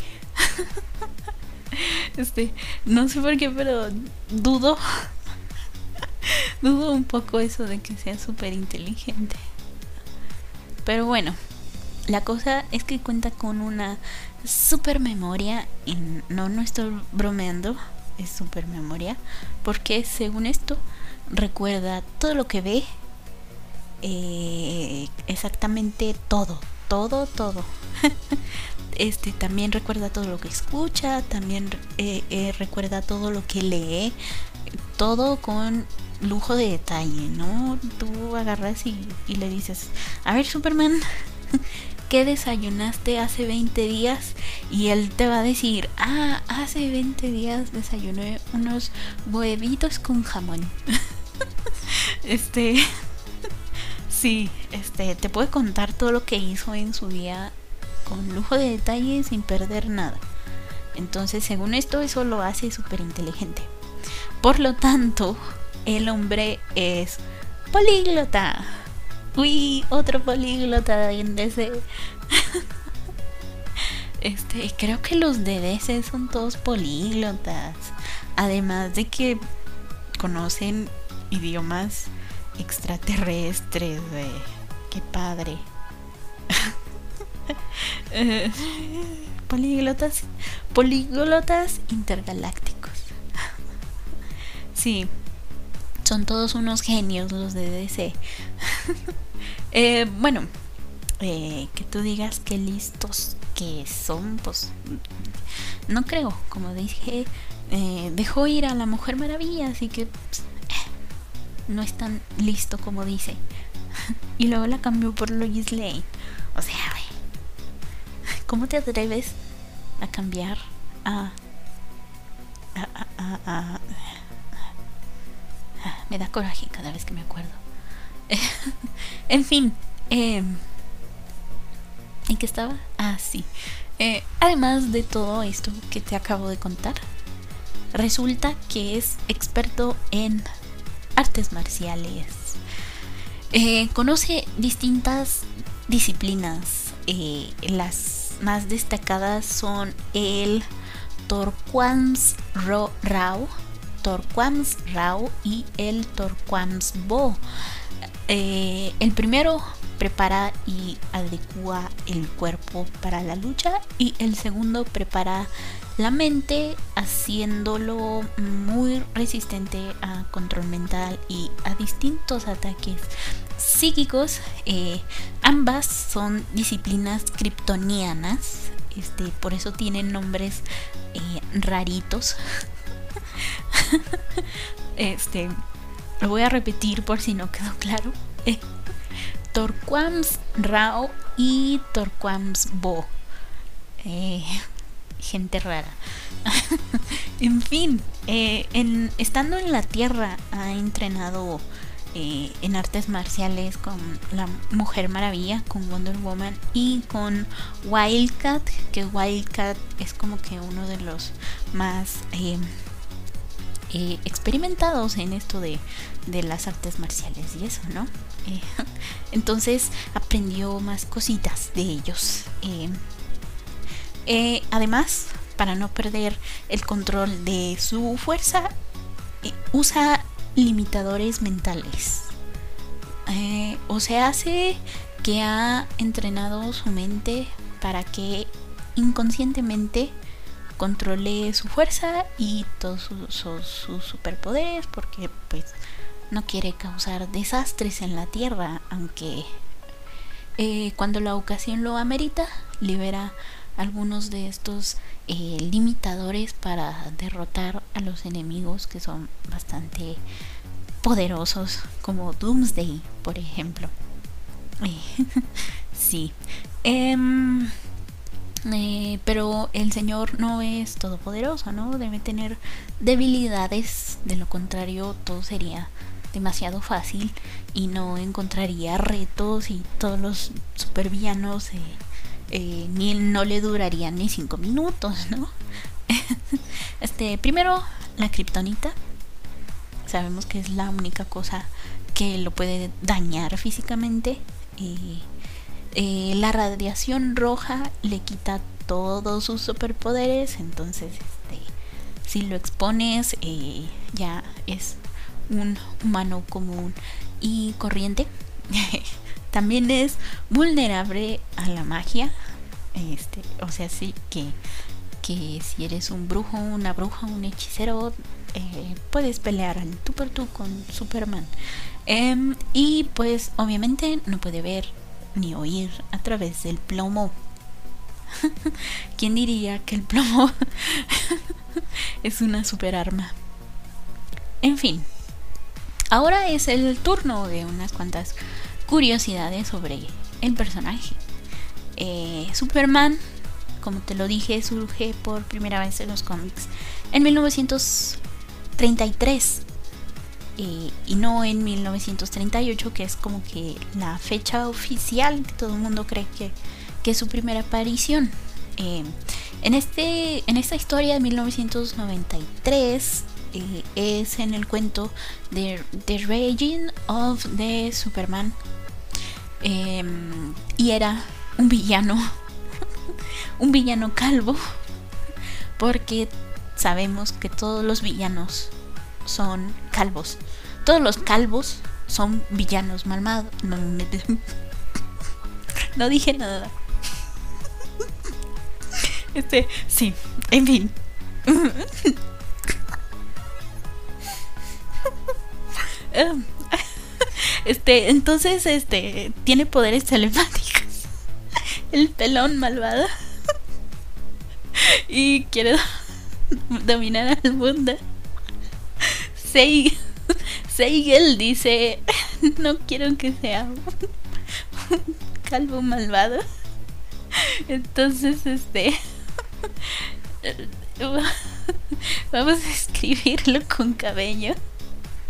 [SPEAKER 1] <laughs> este, no sé por qué, pero dudo <laughs> Dudo un poco eso de que sea súper inteligente. Pero bueno, la cosa es que cuenta con una super memoria. Y no, no estoy bromeando, es super memoria. Porque según esto, recuerda todo lo que ve. Eh, exactamente todo, todo, todo. <laughs> este también recuerda todo lo que escucha, también eh, eh, recuerda todo lo que lee, todo con lujo de detalle, ¿no? Tú agarras y, le dices, a ver Superman, <laughs> ¿qué desayunaste hace 20 días? Y él te va a decir, ah, hace 20 días desayuné unos huevitos con jamón. <laughs> este, sí, este, te puede contar todo lo que hizo en su día con lujo de detalle sin perder nada. Entonces, según esto, eso lo hace súper inteligente. Por lo tanto, el hombre es políglota. Uy, otro políglota en DC. <laughs> este, creo que los de son todos políglotas. Además de que conocen idiomas extraterrestres, güey. Qué padre. <laughs> políglotas, políglotas intergalácticos. sí, son todos unos genios los de DC. <laughs> Eh, bueno, eh, que tú digas que listos que son, pues no creo. Como dije, eh, dejó ir a la Mujer Maravilla, así que pues, no es tan listo como dice. <laughs> y luego la cambió por Lois Lane. O sea, ¿cómo te atreves a cambiar a, me da coraje cada vez que me acuerdo. <laughs> en fin, em, ¿en qué estaba? Ah, sí. Eh, además de todo esto que te acabo de contar, resulta que es experto en artes marciales. Eh, conoce distintas disciplinas. Eh, las más destacadas son el Torquams Rao, Torquams Rao y el Torquams Bo. Eh, el primero prepara y adecua el cuerpo para la lucha y el segundo prepara la mente haciéndolo muy resistente a control mental y a distintos ataques psíquicos. Eh, ambas son disciplinas kryptonianas, este, por eso tienen nombres eh, raritos. <laughs> este, lo voy a repetir por si no quedó claro. <laughs> Torquams Rao y Torquams Bo. Eh, gente rara. <laughs> en fin, en, estando en la Tierra ha entrenado eh, en artes marciales con la Mujer Maravilla, con Wonder Woman y con Wildcat, que Wildcat es como que uno de los más eh, eh, experimentados en esto de, de, las artes marciales y eso, ¿no? <laughs> entonces aprendió más cositas de ellos. Además, para no perder el control de su fuerza, usa limitadores mentales. Eh, o se hace que ha entrenado su mente para que inconscientemente controle su fuerza y todos sus, superpoderes porque pues no quiere causar desastres en la tierra aunque eh, cuando la ocasión lo amerita libera algunos de estos eh, limitadores para derrotar a los enemigos que son bastante poderosos, como Doomsday, por ejemplo. <laughs> sí. Em, eh, pero el Señor no es todopoderoso, ¿no? Debe tener debilidades, de lo contrario todo sería demasiado fácil y no encontraría retos y todos los supervillanos eh, eh, ni no le duraría ni cinco minutos, ¿no? <laughs> este, primero, la kriptonita. Sabemos que es la única cosa que lo puede dañar físicamente. Eh, la radiación roja le quita todos sus superpoderes. Entonces, este, si lo expones, eh, ya es un humano común y corriente. <laughs> también es vulnerable a la magia. Este, o sea, sí que, que si eres un brujo, una bruja, un hechicero, eh, puedes pelear al tú por tú con Superman. Em, y pues obviamente no puede ver ni oír a través del plomo. <laughs> ¿Quién diría que el plomo <laughs> es una super arma? En fin, ahora es el turno de unas cuantas curiosidades sobre el personaje. Eh, Superman, como te lo dije, surge por primera vez en los cómics en 1933 eh, y no en 1938, que es como que la fecha oficial que todo el mundo cree que, es su primera aparición. Eh, en, este, en esta historia de 1993 es en el cuento de The Raging of the Superman Em, y era un villano, un villano calvo, porque sabemos que todos los villanos son calvos. Todos los calvos son villanos malvados. No, <laughs> no dije nada. <laughs> Este, sí, en fin. <laughs> Em, este, entonces, este, tiene poderes telepáticos. <laughs> El pelón malvado. <laughs> Y quiere <laughs> dominar al mundo. Se, Seigel dice, no quiero que sea un calvo malvado. Entonces, este... Vamos a escribirlo con cabello.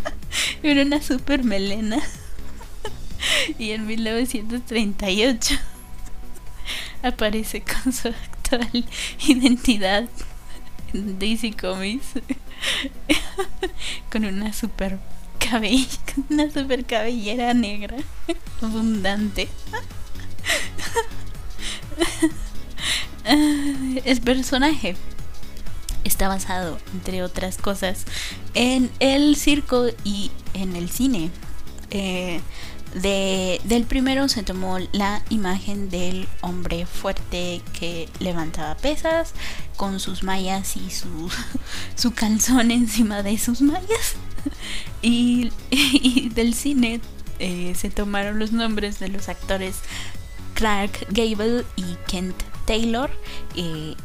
[SPEAKER 1] <laughs> Era una super melena. <laughs> Y en 1938 <laughs> aparece con su actual identidad Daisy Comics con una super cabella, una super cabellera negra abundante. El personaje está basado, entre otras cosas, en el circo y en el cine. Eh, de, del primero se tomó la imagen del hombre fuerte que levantaba pesas con sus mallas y su, <laughs> su calzón encima de sus mallas. <laughs> <laughs> Y, del cine eh, se tomaron los nombres de los actores Clark Gable y Kent Taylor.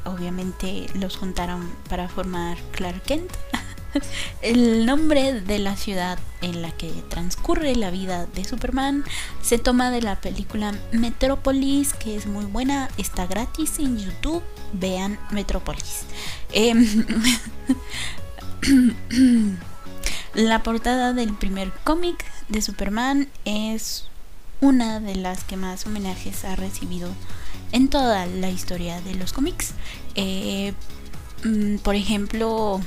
[SPEAKER 1] obviamente los juntaron para formar Clark Kent. <laughs> El nombre de la ciudad en la que transcurre la vida de Superman se toma de la película Metrópolis, que es muy buena, está gratis en YouTube. Vean Metrópolis. Em, <laughs> la portada del primer cómic de Superman es una de las que más homenajes ha recibido en toda la historia de los cómics. Eh, mm, por ejemplo,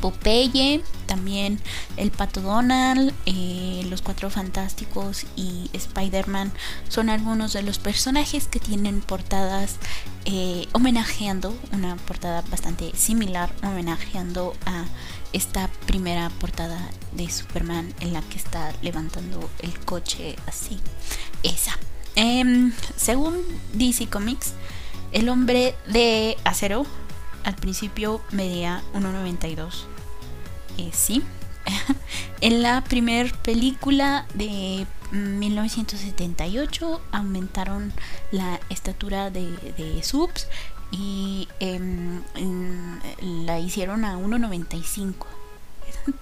[SPEAKER 1] Popeye, también el Pato Donald, eh, los Cuatro Fantásticos y Spider-Man son algunos de los personajes que tienen portadas eh, homenajeando, una portada bastante similar, homenajeando a esta primera portada de Superman en la que está levantando el coche así. Esa. Em, según DC Comics, el hombre de acero al principio medía 1,92. Eh, sí. <laughs> en la primera película de 1978 aumentaron la estatura de, de Subs y em, la hicieron a 1.95. <laughs>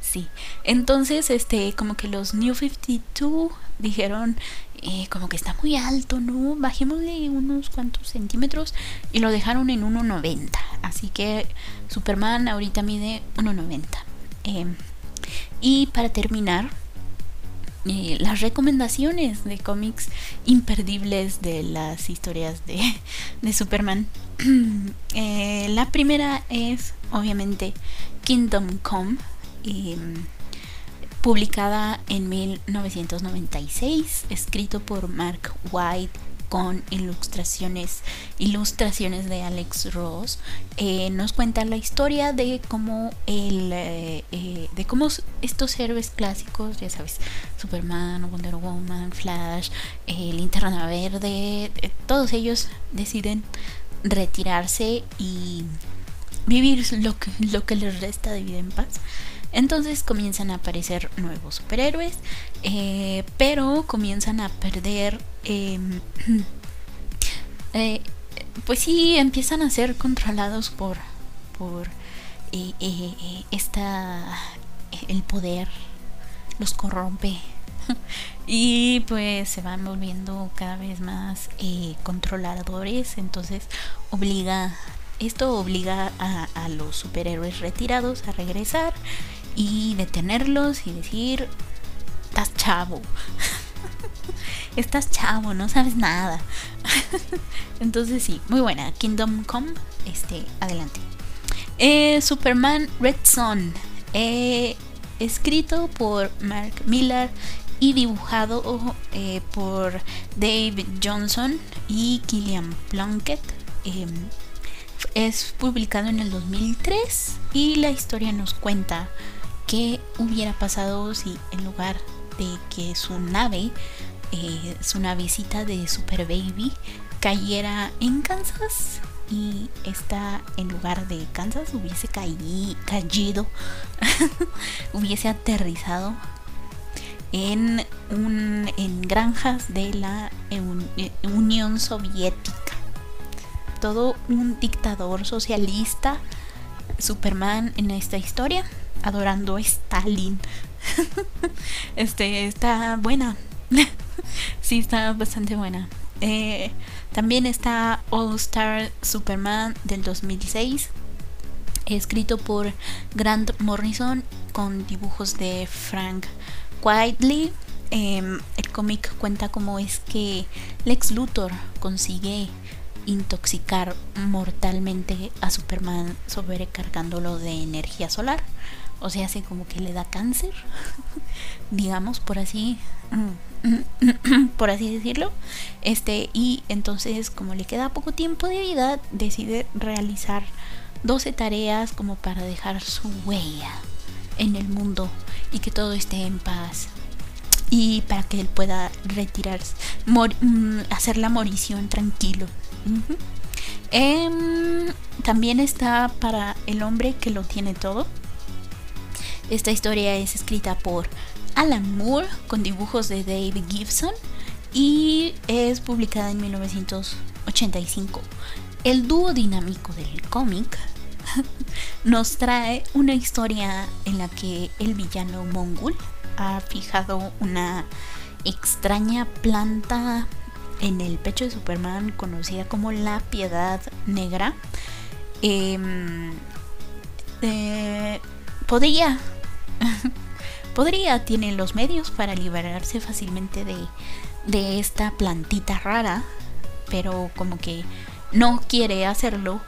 [SPEAKER 1] sí. Entonces, este, como que los New 52 dijeron, eh, como que está muy alto, ¿no? Bajémosle unos cuantos centímetros y lo dejaron en 1.90. Así que Superman ahorita mide 1.90. Em, y para terminar, eh, las recomendaciones de cómics imperdibles de las historias de, <laughs> de Superman. <clears throat> Eh, la primera es obviamente Kingdom Come. Publicada en 1996, escrito por Mark White con ilustraciones ilustraciones de Alex Ross eh, nos cuenta la historia de cómo el eh, eh, de cómo estos héroes clásicos ya sabes Superman Wonder Woman Flash Linterna Verde todos ellos deciden retirarse y vivir lo que, lo que les resta de vida en paz entonces comienzan a aparecer nuevos superhéroes, eh, pero comienzan a perder... Em, <clears throat> eh, pues sí, empiezan a ser controlados por, por eh, esta... el poder los corrompe. <laughs> Y pues se van volviendo cada vez más controladores. Entonces obliga esto obliga a, a, los superhéroes retirados a regresar y detenerlos y decir, estás chavo. <laughs> estás chavo, no sabes nada. <laughs> Entonces sí, muy buena. Kingdom Come, este, adelante. Eh, Superman Red Son, eh, escrito por Mark Miller y dibujado eh, por Dave Johnson y Killian Plunkett. Em, es publicado en el 2003 y la historia nos cuenta qué hubiera pasado si en lugar de que su nave, eh, su navecita de Super Baby, cayera en Kansas y esta en lugar de Kansas hubiese caído, <laughs> hubiese aterrizado en, un, en granjas de la Unión Soviética. Todo un dictador socialista, Superman en esta historia adorando a Stalin. <laughs> este está buena. <laughs> sí, está bastante buena. Eh, también está All Star Superman del 2006, escrito por Grant Morrison con dibujos de Frank Whiteley. Em, el cómic cuenta cómo es que Lex Luthor consigue intoxicar mortalmente a Superman sobrecargándolo de energía solar. O sea, así como que le da cáncer, <laughs> digamos, por así, <clears throat> por así decirlo. Este, y entonces, como le queda poco tiempo de vida, decide realizar 12 tareas como para dejar su huella en el mundo y que todo esté en paz y para que él pueda retirarse, mm, hacer la morición tranquilo. Em, también está para el hombre que lo tiene todo. Esta historia es escrita por Alan Moore con dibujos de David Gibson y es publicada en 1985. El dúo dinámico del cómic <laughs> nos trae una historia en la que el villano mongol ha fijado una extraña planta en el pecho de Superman conocida como la Piedad Negra. Em, eh, podría, <laughs> podría, tiene los medios para liberarse fácilmente de, de esta plantita rara, pero como que no quiere hacerlo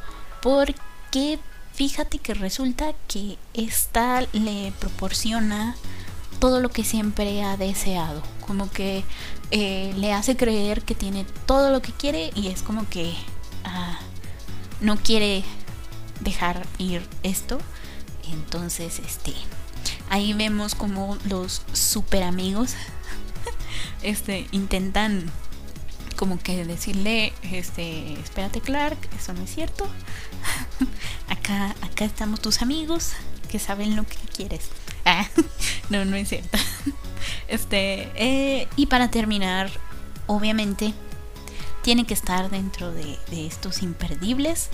[SPEAKER 1] porque fíjate que resulta que esta le proporciona todo lo que siempre ha deseado. Como que eh, le hace creer que tiene todo lo que quiere y es como que ah, no quiere dejar ir esto. Entonces, este, ahí vemos como los super amigos, <laughs> este, intentan como que decirle, este, espérate Clark, eso no es cierto. <laughs> acá, acá estamos tus amigos que saben lo que quieres. Ah, <laughs> no, no es cierto. Este, eh, y para terminar, obviamente, tiene que estar dentro de, estos imperdibles,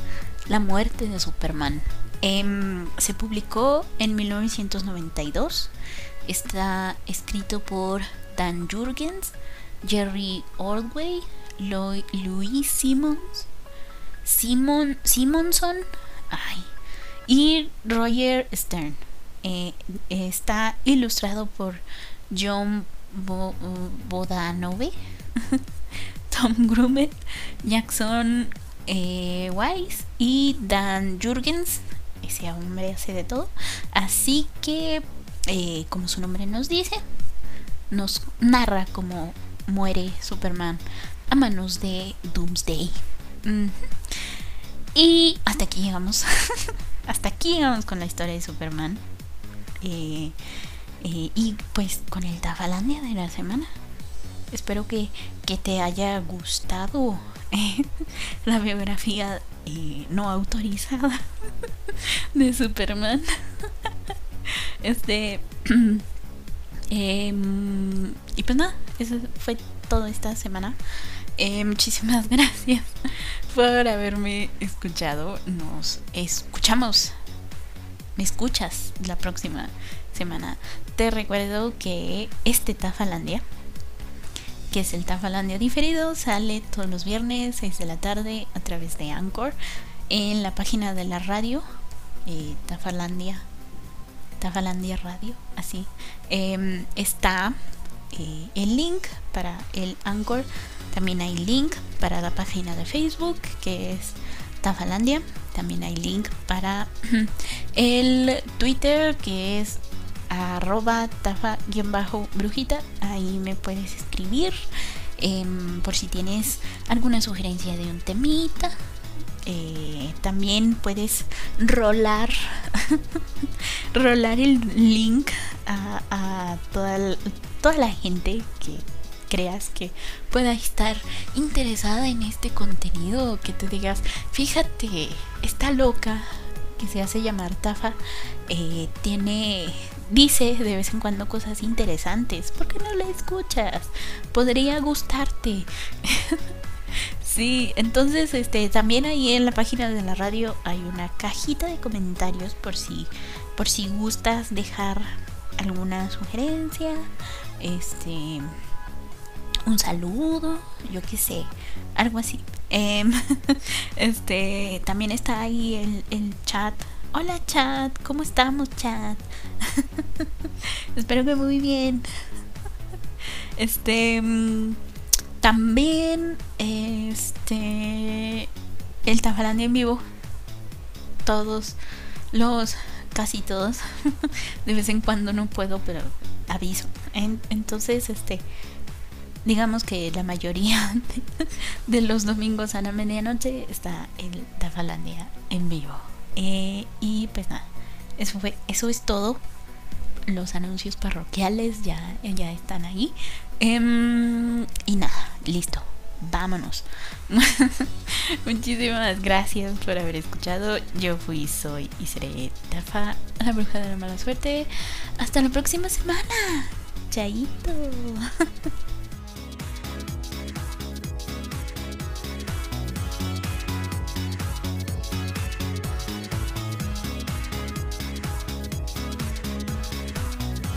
[SPEAKER 1] la muerte de Superman. Em, se publicó en 1992. Está escrito por Dan Jurgens, Jerry Ordway, Louis Simmons, Simon Simonson ay, y Roger Stern. Eh, está ilustrado por John Bodanove, <laughs> Tom Grumet, Jackson eh, Weiss y Dan Jurgens. Ese hombre hace de todo. Así que, eh, como su nombre nos dice, nos narra cómo muere Superman a manos de Doomsday. Y hasta aquí llegamos. <laughs> hasta aquí llegamos con la historia de Superman. Eh, eh, y pues con el Tafalandia de la semana. Espero que, te haya gustado <laughs> la biografía no autorizada <laughs> de Superman. <laughs> este. <clears throat> Em, y pues nada, eso fue todo esta semana. muchísimas <laughs> gracias por haberme escuchado. Nos escuchamos me escuchas la próxima semana. Te recuerdo que este Tafalandia, que es el Tafalandia diferido, sale todos los viernes 6 de la tarde a través de Anchor en la página de la radio eh, Tafalandia. Tafalandia Radio, así. Em, está eh, el link para el Anchor. También hay link para la página de Facebook que es Tafalandia. También hay link para <clears throat> el Twitter que es arroba tafa-brujita. Ahí me puedes escribir em, por si tienes alguna sugerencia de un temita. Eh, también puedes rolar <laughs> rolar el link a, toda, toda la gente que creas que pueda estar interesada en este contenido, que te digas, fíjate, está loca, que se hace llamar Tafa, eh, tiene, dice de vez en cuando cosas interesantes, ¿por qué no la escuchas? Podría gustarte. <laughs> Sí, entonces este también ahí en la página de la radio hay una cajita de comentarios por si por si gustas dejar alguna sugerencia, este un saludo, yo qué sé, algo así. Em, <laughs> este también está ahí el, el chat Hola chat, ¿cómo estamos chat? <laughs> Espero que muy bien. Este mm, también este el Tafalandia en vivo. Todos los casi todos. <laughs> De vez en cuando no puedo, pero aviso. entonces, este digamos que la mayoría <laughs> de, los domingos a la medianoche está el Tafalandia en vivo. Eh, y pues nada, eso fue, eso es todo. Los anuncios parroquiales ya, ya están ahí. Em, y nada, listo. Vámonos. <laughs> Muchísimas gracias por haber escuchado. Yo fui, soy y seré Tafa, la bruja de la mala suerte. Hasta la próxima semana. Chaito. <laughs>